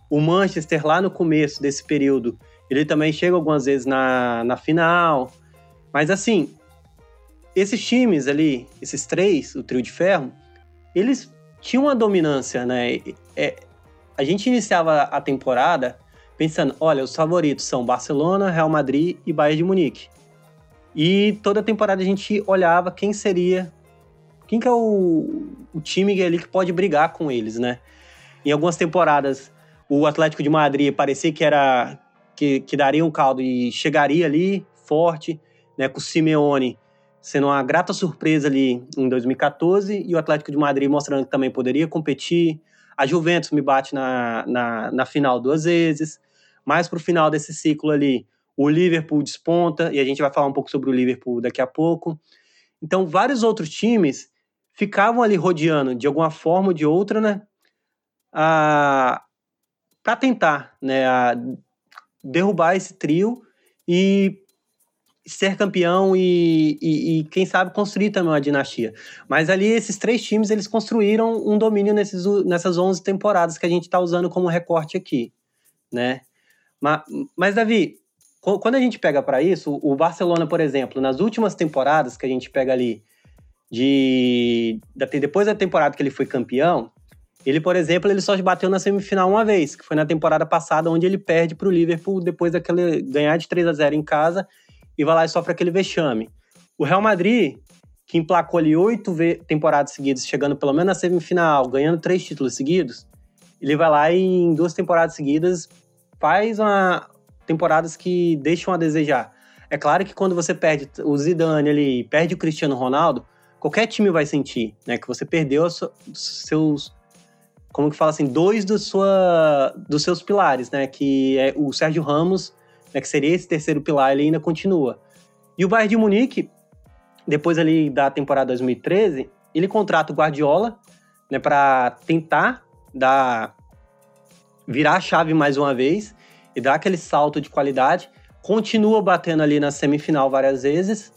O Manchester lá no começo desse período, ele também chega algumas vezes na, na final. Mas assim, esses times ali, esses três, o trio de ferro, eles tinham uma dominância, né? É, a gente iniciava a temporada pensando, olha, os favoritos são Barcelona, Real Madrid e Bayern de Munique. E toda temporada a gente olhava quem seria, quem que é o, o time ali que pode brigar com eles, né? Em algumas temporadas, o Atlético de Madrid parecia que era que, que daria um caldo e chegaria ali forte, né? Com o Simeone sendo uma grata surpresa ali em 2014 e o Atlético de Madrid mostrando que também poderia competir. A Juventus me bate na, na, na final duas vezes. Mais para o final desse ciclo ali, o Liverpool desponta, e a gente vai falar um pouco sobre o Liverpool daqui a pouco. Então, vários outros times ficavam ali rodeando de alguma forma ou de outra, né? Para tentar né, a derrubar esse trio e ser campeão e, e, e, quem sabe construir também uma dinastia. Mas ali esses três times eles construíram um domínio nesses, nessas 11 temporadas que a gente está usando como recorte aqui, né? Mas, mas Davi, quando a gente pega para isso, o Barcelona, por exemplo, nas últimas temporadas que a gente pega ali de depois da temporada que ele foi campeão, ele, por exemplo, ele só bateu na semifinal uma vez, que foi na temporada passada, onde ele perde para o Liverpool depois daquele ganhar de 3 a 0 em casa e vai lá e sofre aquele vexame. O Real Madrid, que emplacou ali oito temporadas seguidas, chegando pelo menos na semifinal, ganhando três títulos seguidos, ele vai lá e em duas temporadas seguidas faz uma temporadas que deixam a desejar. É claro que quando você perde o Zidane ali, perde o Cristiano Ronaldo, qualquer time vai sentir, né, que você perdeu seus como que fala assim, dois do sua, dos seus pilares, né, que é o Sérgio Ramos né, que seria esse terceiro pilar, ele ainda continua. E o Bayern de Munique, depois ali da temporada 2013, ele contrata o Guardiola, né, para tentar dar virar a chave mais uma vez e dar aquele salto de qualidade. Continua batendo ali na semifinal várias vezes,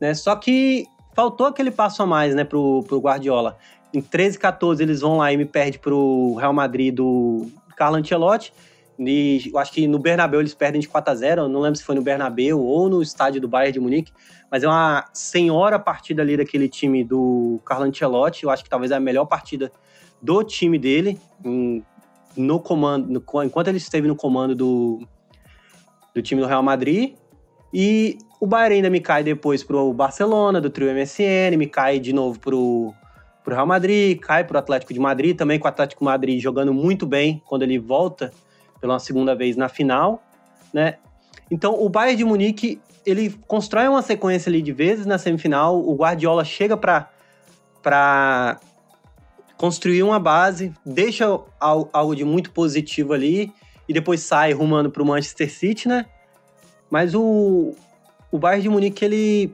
né? Só que faltou aquele passo a mais, né, pro, pro Guardiola. Em 13 14 eles vão lá e me perde pro Real Madrid do Carlo Ancelotti e eu acho que no Bernabéu eles perdem de 4 a 0 não lembro se foi no Bernabéu ou no estádio do Bayern de Munique, mas é uma senhora partida ali daquele time do Carlo Ancelotti, eu acho que talvez é a melhor partida do time dele, em, no comando, no, enquanto ele esteve no comando do, do time do Real Madrid, e o Bayern ainda me cai depois pro Barcelona, do trio MSN, me cai de novo pro, para o Real Madrid, cai para o Atlético de Madrid, também com o Atlético de Madrid jogando muito bem quando ele volta pela segunda vez na final, né? Então o Bayern de Munique ele constrói uma sequência ali de vezes na semifinal, o Guardiola chega para construir uma base, deixa algo de muito positivo ali e depois sai rumando para o Manchester City, né? Mas o, o Bayern de Munique, ele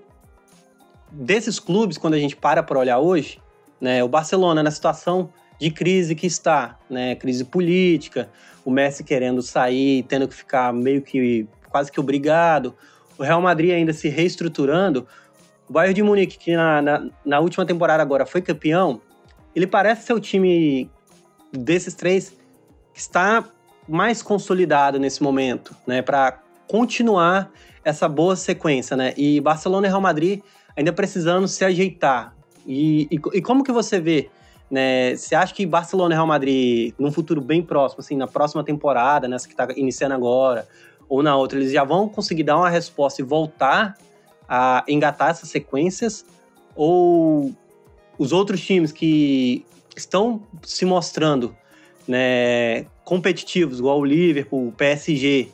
desses clubes, quando a gente para para olhar hoje, né, o Barcelona na situação de crise que está, né, crise política, o Messi querendo sair, tendo que ficar meio que quase que obrigado, o Real Madrid ainda se reestruturando, o Bayern de Munique, que na, na, na última temporada agora foi campeão, ele parece ser o time desses três que está mais consolidado nesse momento, né, para continuar essa boa sequência, né? E Barcelona e Real Madrid ainda precisando se ajeitar. E, e, e, como que você vê, né? Você acha que Barcelona e Real Madrid, num futuro bem próximo, assim, na próxima temporada, nessa que está iniciando agora, ou na outra, eles já vão conseguir dar uma resposta e voltar a engatar essas sequências? Ou os outros times que estão se mostrando né, competitivos, igual o Liverpool, o PSG,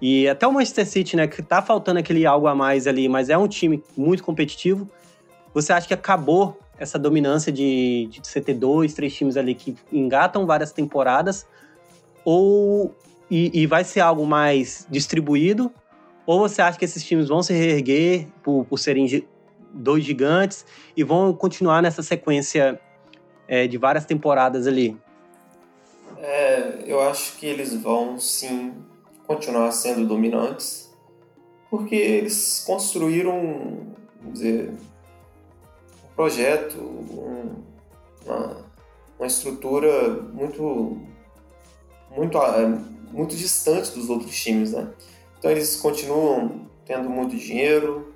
e até o Manchester City, né, que tá faltando aquele algo a mais ali, mas é um time muito competitivo. Você acha que acabou essa dominância de, de você ter dois, três times ali que engatam várias temporadas? Ou e, e vai ser algo mais distribuído? Ou você acha que esses times vão se reerguer por, por serem dois gigantes e vão continuar nessa sequência é, de várias temporadas ali? É, eu acho que eles vão sim continuar sendo dominantes, porque eles construíram, dizer, um projeto, um, uma, uma estrutura muito, muito, é, muito distante dos outros times, né? Então eles continuam tendo muito dinheiro,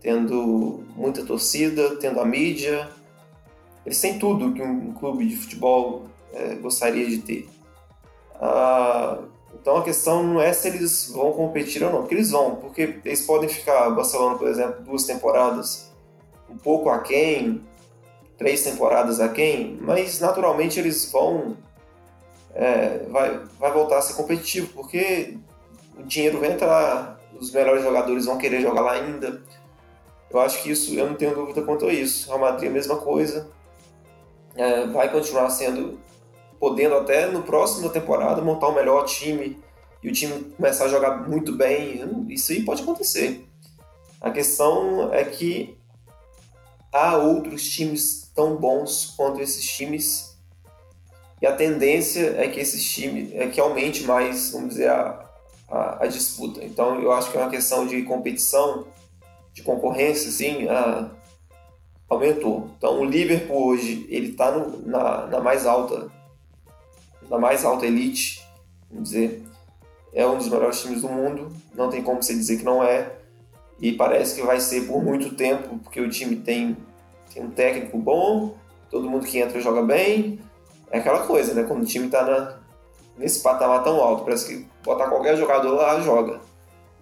tendo muita torcida, tendo a mídia. Eles têm tudo que um clube de futebol é, gostaria de ter. Ah, então a questão não é se eles vão competir ou não, porque eles vão, porque eles podem ficar, Barcelona, por exemplo, duas temporadas um pouco aquém, três temporadas aquém, mas naturalmente eles vão. É, vai, vai voltar a ser competitivo, porque o dinheiro vai entrar, os melhores jogadores vão querer jogar lá ainda. Eu acho que isso, eu não tenho dúvida quanto a isso. Real Madrid a mesma coisa. É, vai continuar sendo podendo até no próximo temporada montar um melhor time e o time começar a jogar muito bem. Isso aí pode acontecer. A questão é que há outros times tão bons quanto esses times e a tendência é que esses times é que aumente mais, vamos dizer, a, a, a disputa. Então eu acho que é uma questão de competição, de concorrência, assim, a, aumentou. Então o Liverpool hoje ele está na, na mais alta da mais alta elite, vamos dizer, é um dos melhores times do mundo, não tem como você dizer que não é, e parece que vai ser por muito tempo, porque o time tem, tem um técnico bom, todo mundo que entra joga bem, é aquela coisa, né? Quando o time está nesse patamar tão alto, parece que botar qualquer jogador lá, joga.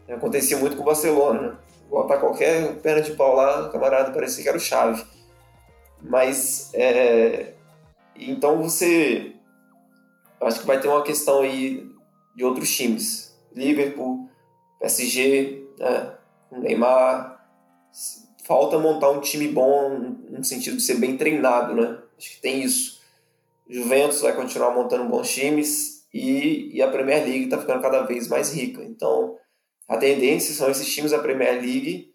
Acontecia muito com o Barcelona, né? Botar qualquer perna de pau lá, camarada, parecia que era o chave. Mas, é... então você acho que vai ter uma questão aí de outros times. Liverpool, PSG, né? Neymar. Falta montar um time bom no sentido de ser bem treinado, né? Acho que tem isso. Juventus vai continuar montando bons times e, e a Premier League está ficando cada vez mais rica. Então, a tendência são esses times da Premier League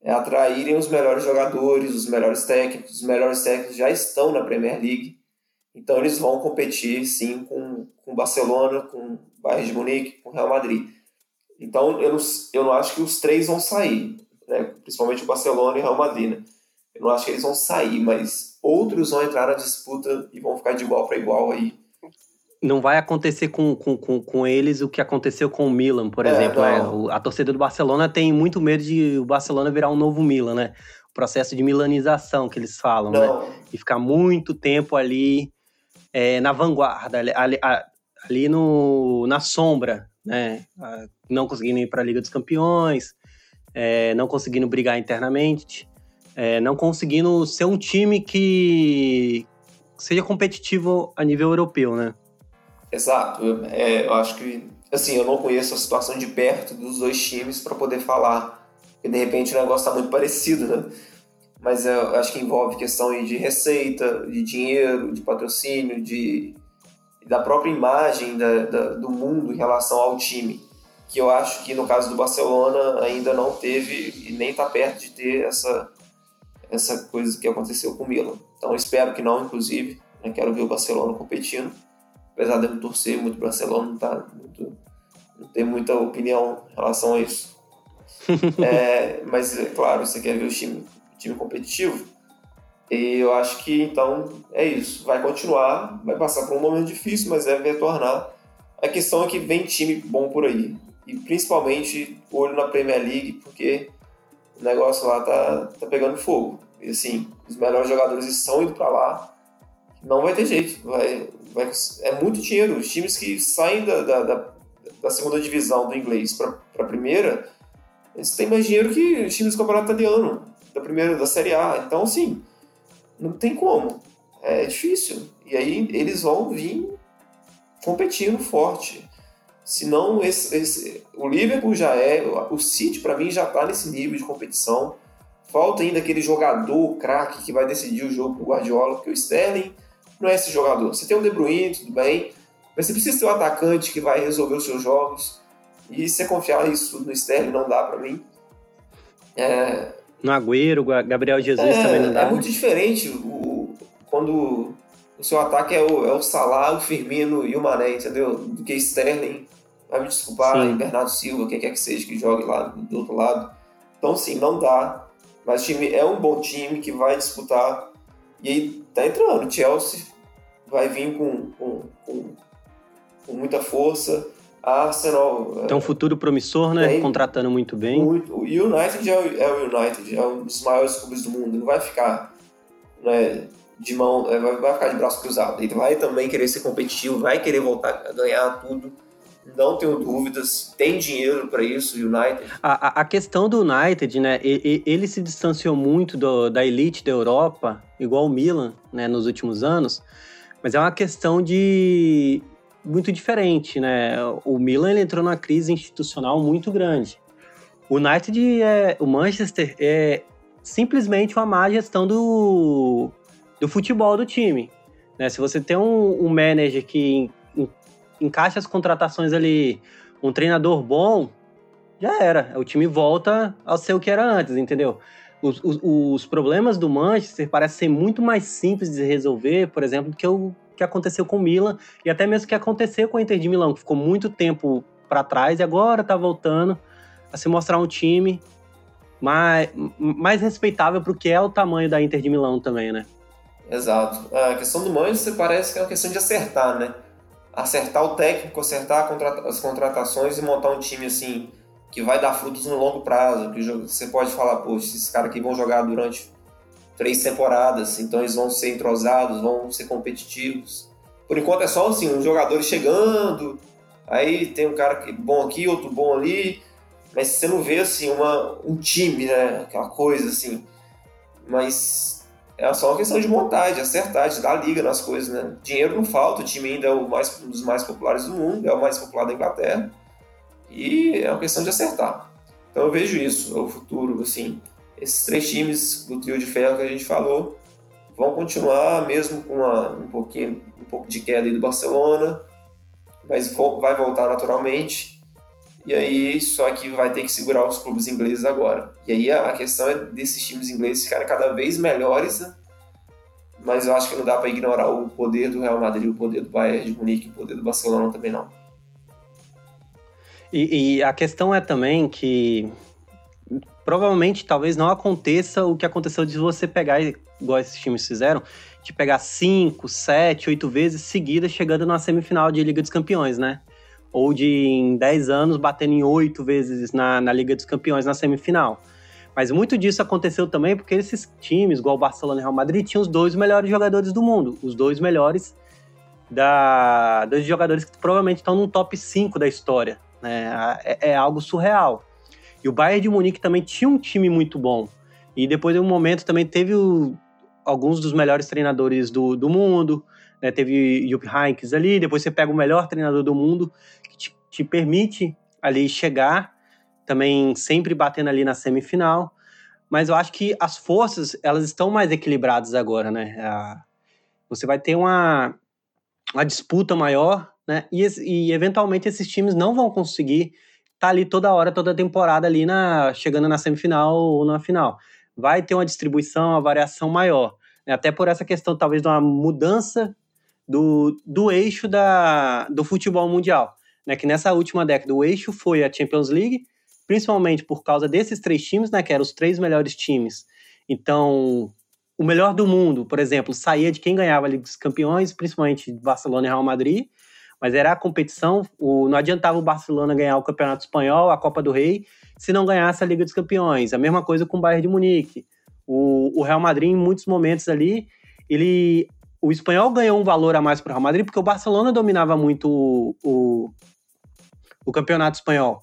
é atraírem os melhores jogadores, os melhores técnicos. Os melhores técnicos já estão na Premier League então eles vão competir sim com com Barcelona, com Bayern de Munique, com Real Madrid. Então eu não, eu não acho que os três vão sair, né? principalmente o Barcelona e o Real Madrid. Né? Eu não acho que eles vão sair, mas outros vão entrar na disputa e vão ficar de igual para igual aí. Não vai acontecer com, com, com, com, eles o que aconteceu com o Milan, por é, exemplo. Né? A torcida do Barcelona tem muito medo de o Barcelona virar um novo Milan, né? O processo de milanização que eles falam, né? não. né? E ficar muito tempo ali é, na vanguarda, ali, ali, no, na sombra, né? Não conseguindo ir para a Liga dos Campeões, é, não conseguindo brigar internamente. é, não conseguindo ser um time que seja competitivo a nível europeu, né? Exato. Eu, é, eu acho que, assim, eu não conheço a situação de perto dos dois times para poder falar. Porque de repente o negócio está muito parecido, né? Mas eu acho que envolve questão de receita, de dinheiro, de patrocínio, de da própria imagem da, da, do mundo em relação ao time que eu acho que no caso do Barcelona ainda não teve e nem está perto de ter essa essa coisa que aconteceu com o Milan. Então espero que não, inclusive. Né? Quero ver o Barcelona competindo. Apesar de eu torcer muito o Barcelona, não, tá muito, não tem muita opinião em relação a isso. é, mas, é claro, você quer ver o time, time competitivo. E eu acho que, então, é isso. Vai continuar, vai passar por um momento difícil, mas deve retornar. A questão é que vem time bom por aí e principalmente olho na Premier League, porque o negócio lá tá, tá pegando fogo. E assim, os melhores jogadores estão indo para lá, não vai ter jeito. Vai, vai, é muito dinheiro. Os times que saem da, da, da, da segunda divisão do inglês para a primeira, eles têm mais dinheiro que os times do campeonato italiano, da primeira, da Série A. Então, assim, não tem como. É difícil. E aí eles vão vir competindo forte. Senão, esse, esse, o Liverpool já é. O City, para mim, já está nesse nível de competição. Falta ainda aquele jogador craque que vai decidir o jogo pro Guardiola, porque o Sterling não é esse jogador. Você tem o De Bruyne, tudo bem, mas você precisa ter um atacante que vai resolver os seus jogos. E você confiar isso no Sterling não dá para mim. É... No Agüero, Gabriel Jesus é, também não dá. É muito diferente o, quando o seu ataque é o, é o Salah, o Firmino e o Mané, entendeu? Do que Sterling vai me desculpar, sim. Bernardo Silva, quem quer que seja que jogue lá do outro lado. Então, sim, não dá. Mas o time é um bom time que vai disputar. E aí tá entrando. O Chelsea vai vir com, com, com, com muita força. A Arsenal. Tem um futuro promissor, né? Tem, Contratando muito bem. Muito. O United é o, é o United, é um dos maiores clubes do mundo. Não vai ficar né, de mão, é, vai ficar de braço cruzado. Ele vai também querer ser competitivo, vai querer voltar a ganhar tudo não tenho dúvidas, tem dinheiro para isso, United. A, a, questão do United, né, ele, ele se distanciou muito do, da elite da Europa, igual o Milan, né, nos últimos anos, mas é uma questão de muito diferente, né? O Milan ele entrou numa crise institucional muito grande. O United é, o Manchester é simplesmente uma má gestão do, do futebol do time. Né? Se você tem um, um manager que encaixa as contratações ali, um treinador bom, já era. O time volta ao ser o que era antes, entendeu? Os, os, os, problemas do Manchester parecem ser muito mais simples de resolver, por exemplo, do que o que aconteceu com o Milan e até mesmo o que aconteceu com o Inter de Milão, que ficou muito tempo para trás e agora está voltando a se mostrar um time mais, mais respeitável para o que é o tamanho da Inter de Milão também, né? Exato. A questão do Manchester parece que é uma questão de acertar, né? Acertar o técnico, acertar as contratações e montar um time assim que vai dar frutos no longo prazo. Que você pode falar, poxa, esses caras aqui vão jogar durante três temporadas, então eles vão ser entrosados, vão ser competitivos. Por enquanto é só assim, uns jogadores chegando, aí tem um cara que bom aqui, outro bom ali, mas você não vê assim uma, um time, né? Aquela coisa assim. Mas é só uma questão de montar, de acertar, de dar liga nas coisas, né? Dinheiro não falta, o time ainda é o mais, um dos mais populares do mundo, é o mais popular da Inglaterra, e é uma questão de acertar. Então eu vejo isso, o futuro, assim, esses três times do trio de ferro que a gente falou vão continuar mesmo com uma, um pouquinho, um pouco de queda aí do Barcelona, mas vai voltar naturalmente. E aí, só que vai ter que segurar os clubes ingleses agora. E aí a questão é desses times ingleses ficarem cada vez melhores, né? mas eu acho que não dá para ignorar o poder do Real Madrid, o poder do Bayern de Munique, o poder do Barcelona também não. E, e, a questão é também que provavelmente talvez não aconteça o que aconteceu de você pegar, igual esses times fizeram, de pegar cinco, sete, oito vezes seguidas chegando na semifinal de Liga dos Campeões, né? Ou de em 10 anos batendo em 8 vezes na, na Liga dos Campeões na semifinal. Mas muito disso aconteceu também porque esses times, igual o Barcelona e Real Madrid, tinham os dois melhores jogadores do mundo. Os dois melhores da, dois jogadores que provavelmente estão no top 5 da história. Né? É, é, algo surreal. E o Bayern de Munique também tinha um time muito bom. E depois de um momento também teve o, alguns dos melhores treinadores do, do mundo, né? Teve Jupp Heynckes ali, depois você pega o melhor treinador do mundo que te, te permite ali chegar, também sempre batendo ali na semifinal. Mas eu acho que as forças, elas estão mais equilibradas agora, né? A, você vai ter uma, uma disputa maior, né? E, e eventualmente esses times não vão conseguir estar tá ali toda hora, toda temporada ali na chegando na semifinal ou na final. Vai ter uma distribuição, uma variação maior. Né? Até por essa questão, talvez, de uma mudança do, do eixo da, do futebol mundial. Né, que nessa última década o eixo foi a Champions League, principalmente por causa desses três times, né, que eram os três melhores times. Então, o melhor do mundo, por exemplo, saía de quem ganhava a Liga dos Campeões, principalmente Barcelona e Real Madrid, mas era a competição, o, não adiantava o Barcelona ganhar o Campeonato Espanhol, a Copa do Rei, se não ganhasse a Liga dos Campeões. A mesma coisa com o Bayern de Munique. O, o Real Madrid, em muitos momentos ali, ele o espanhol ganhou um valor a mais para o Real Madrid porque o Barcelona dominava muito o, o, o, campeonato espanhol.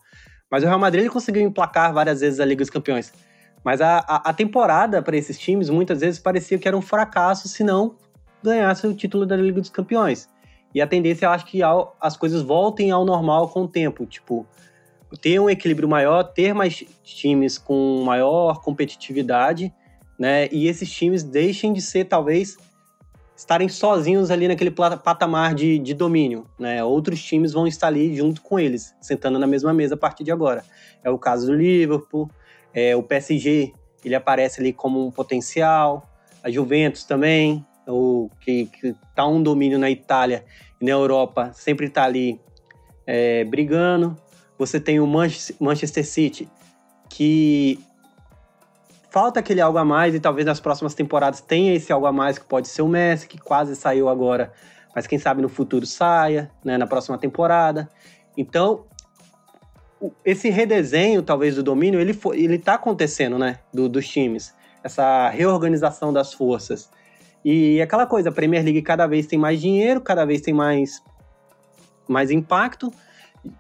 Mas o Real Madrid ele conseguiu emplacar várias vezes a Liga dos Campeões. Mas a, a, a temporada para esses times muitas vezes parecia que era um fracasso se não ganhasse o título da Liga dos Campeões. E a tendência, eu acho que ao, as coisas voltem ao normal com o tempo. Tipo, ter um equilíbrio maior, ter mais times com maior competitividade, né? E esses times deixem de ser, talvez, estarem sozinhos ali naquele patamar de, de domínio, né? Outros times vão estar ali junto com eles, sentando na mesma mesa a partir de agora. É o caso do Liverpool, é, o PSG, ele aparece ali como um potencial, a Juventus também, o que, que tá um domínio na Itália e na Europa, sempre está ali é, brigando. Você tem o Manchester City, que falta aquele algo a mais e talvez nas próximas temporadas tenha esse algo a mais que pode ser o Messi, que quase saiu agora, mas quem sabe no futuro saia, né, na próxima temporada. Então, esse redesenho, talvez, do domínio, ele, foi, ele tá acontecendo, né, do, dos times. Essa reorganização das forças. E aquela coisa, a Premier League cada vez tem mais dinheiro, cada vez tem mais, mais impacto,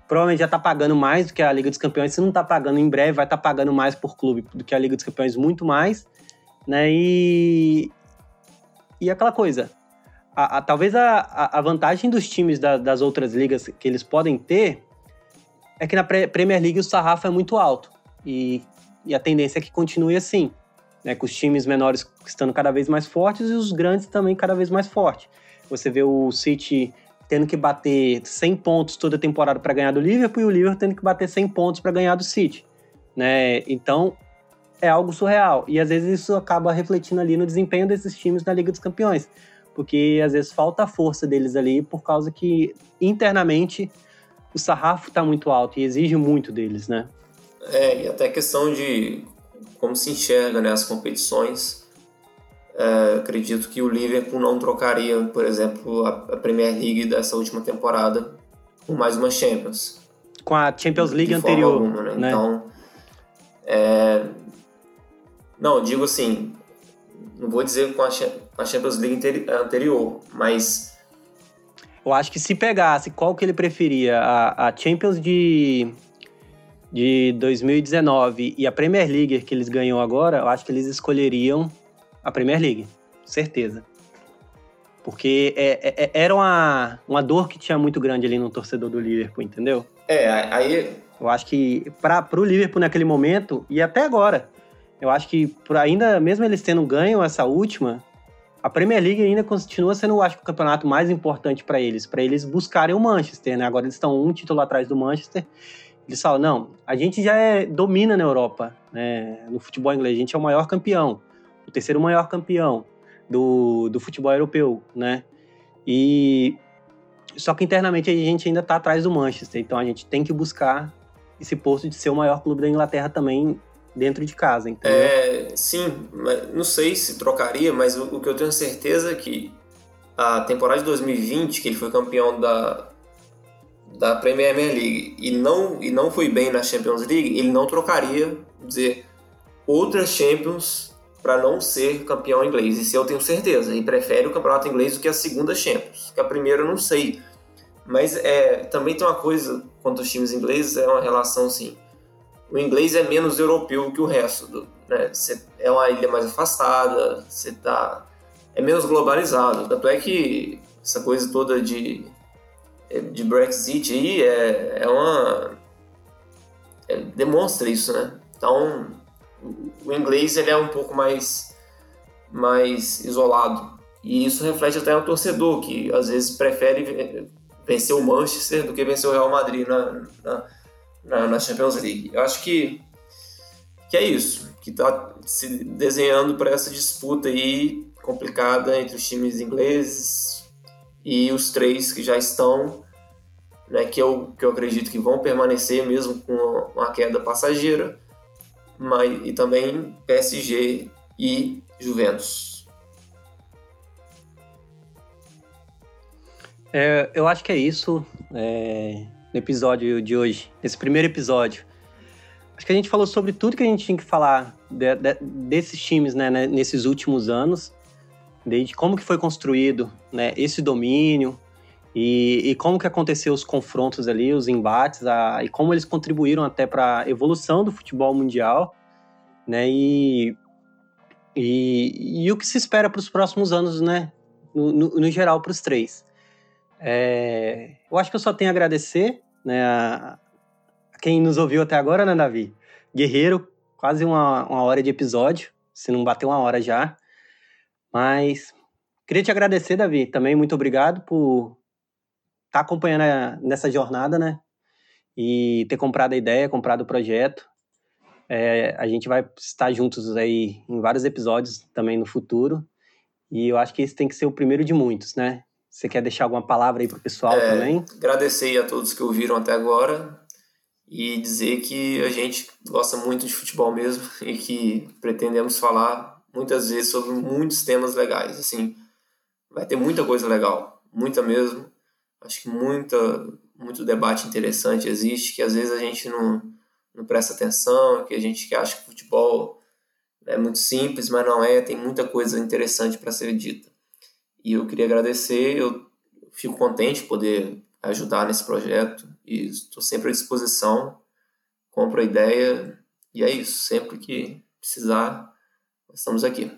provavelmente já está pagando mais do que a Liga dos Campeões. Se não está pagando em breve, vai estar tá pagando mais por clube do que a Liga dos Campeões, muito mais. Né? E, e aquela coisa, a, a, talvez a, a, vantagem dos times da, das outras ligas que eles podem ter é que na Premier League o sarrafo é muito alto. E, e a tendência é que continue assim. Né, com os times menores estando cada vez mais fortes e os grandes também cada vez mais fortes. Você vê o City tendo que bater 100 pontos toda temporada para ganhar do Liverpool e o Liverpool tendo que bater 100 pontos para ganhar do City, né? Então é algo surreal e às vezes isso acaba refletindo ali no desempenho desses times na Liga dos Campeões, porque às vezes falta a força deles ali por causa que internamente o sarrafo está muito alto e exige muito deles, né? É, e até questão de como se enxerga né, as competições é, acredito que o Liverpool não trocaria, por exemplo, a, a, Premier League dessa última temporada por mais uma Champions. Com a Champions League anterior. Alguma, né? Né? Então, é... não, digo assim, não vou dizer com a, a Champions League anterior, mas eu acho que se pegasse qual que ele preferia, a, a Champions de, de 2019 e a Premier League que eles ganham agora, eu acho que eles escolheriam a Premier League, certeza. Porque é, é, é, era uma, uma dor que tinha muito grande ali no torcedor do Liverpool, entendeu? É, aí. Eu acho que para o Liverpool naquele momento, e até agora, eu acho que por ainda, mesmo eles tendo ganho essa última, a Premier League ainda continua sendo, acho que, o campeonato mais importante para eles, para eles buscarem o Manchester, né? Agora eles estão um título atrás do Manchester. Eles falam, não, a gente já é, domina na Europa, né? No futebol inglês, a gente é o maior campeão o terceiro maior campeão do, do futebol europeu, né? E só que internamente a gente ainda está atrás do Manchester, então a gente tem que buscar esse posto de ser o maior clube da Inglaterra também dentro de casa. Então, é, sim, não sei se trocaria, mas o, o, que eu tenho certeza é que a temporada de 2020, que ele foi campeão da, da Premier League e não, e não foi bem na Champions League, ele não trocaria, dizer, outras Champions para não ser campeão inglês. Isso eu tenho certeza. E prefere o campeonato inglês do que a segunda Champions. Que a primeira eu não sei. Mas é, também tem uma coisa quanto aos times ingleses, é uma relação assim. o inglês é menos europeu que o resto. Do, né? é uma ilha mais afastada, você tá, é menos globalizado. Tanto é que essa coisa toda de, de Brexit aí é, é uma. É, demonstra isso, né? Então, o inglês ele é um pouco mais, mais isolado. E isso reflete até no torcedor, que às vezes prefere vencer o Manchester do que vencer o Real Madrid na, na na, na Champions League. Eu acho que, que é isso, que está se desenhando para essa disputa aí complicada entre os times ingleses e os três que já estão, né, que, eu, que eu acredito que vão permanecer mesmo com uma queda passageira, mas, e também PSG e Juventus. É, eu acho que é isso. É, no episódio de hoje, nesse primeiro episódio. Acho que a gente falou sobre tudo que a gente tinha que falar de, de, desses times né, né, nesses últimos anos, desde como que foi construído né, esse domínio e, e, como que aconteceu os confrontos ali, os embates, a, e como eles contribuíram até para a evolução do futebol mundial, né, e, e, e o que se espera para os próximos anos, né, no, no, no geral, para os três. É, eu acho que eu só tenho a agradecer né, a, quem nos ouviu até agora, né, Davi? Guerreiro, quase uma, uma hora de episódio, se não bateu uma hora já. Mas queria te agradecer, Davi, também muito obrigado por tá acompanhando a, nessa jornada, né? E ter comprado a ideia, comprado o projeto. É, a gente vai estar juntos aí em vários episódios também no futuro. E eu acho que esse tem que ser o primeiro de muitos, né? Você quer deixar alguma palavra aí para o pessoal é, também? Agradecer a todos que ouviram até agora e dizer que a gente gosta muito de futebol mesmo e que pretendemos falar muitas vezes sobre muitos temas legais. Assim, vai ter muita coisa legal, muita mesmo. Acho que muita, muito debate interessante existe que às vezes a gente não, não presta atenção, que a gente que acha que futebol é muito simples, mas não é. Tem muita coisa interessante para ser dita. E eu queria agradecer, eu fico contente de poder ajudar nesse projeto e estou sempre à disposição. Compro a ideia e é isso. Sempre que precisar, estamos aqui.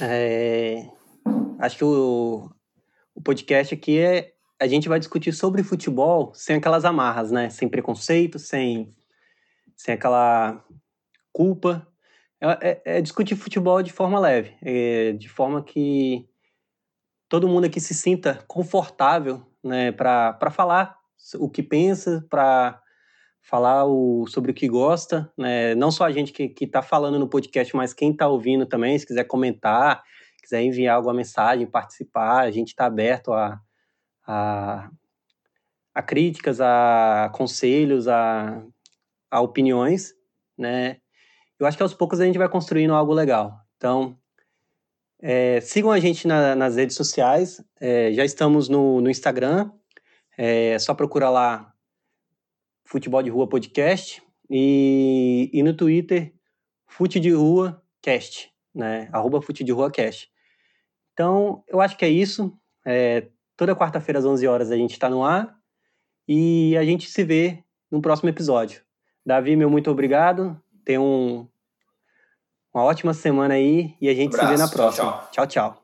É, acho que o, o podcast aqui é a gente vai discutir sobre futebol sem aquelas amarras, né? Sem preconceito, sem, sem aquela culpa, é, é, é, discutir futebol de forma leve, é, de forma que todo mundo aqui se sinta confortável né, para falar o que pensa, para falar o, sobre o que gosta. Né? Não só a gente que está falando no podcast, mas quem está ouvindo também, se quiser comentar, quiser enviar alguma mensagem, participar, a gente está aberto a, a, a, críticas, a conselhos, a, a opiniões, né? eu acho que aos poucos a gente vai construindo algo legal. Então, é, sigam a gente na, nas redes sociais. É, já estamos no, no Instagram. É só procurar lá Futebol de Rua Podcast. E, e no Twitter, Fute de Rua Cast, né? Arroba Fute de Rua Cast. Então, eu acho que é isso. É, toda quarta-feira às 11 horas a gente está no ar. E a gente se vê no próximo episódio. Davi, meu muito obrigado. Tenha um, uma ótima semana aí e a gente um se vê na próxima. tchau. tchau. tchau.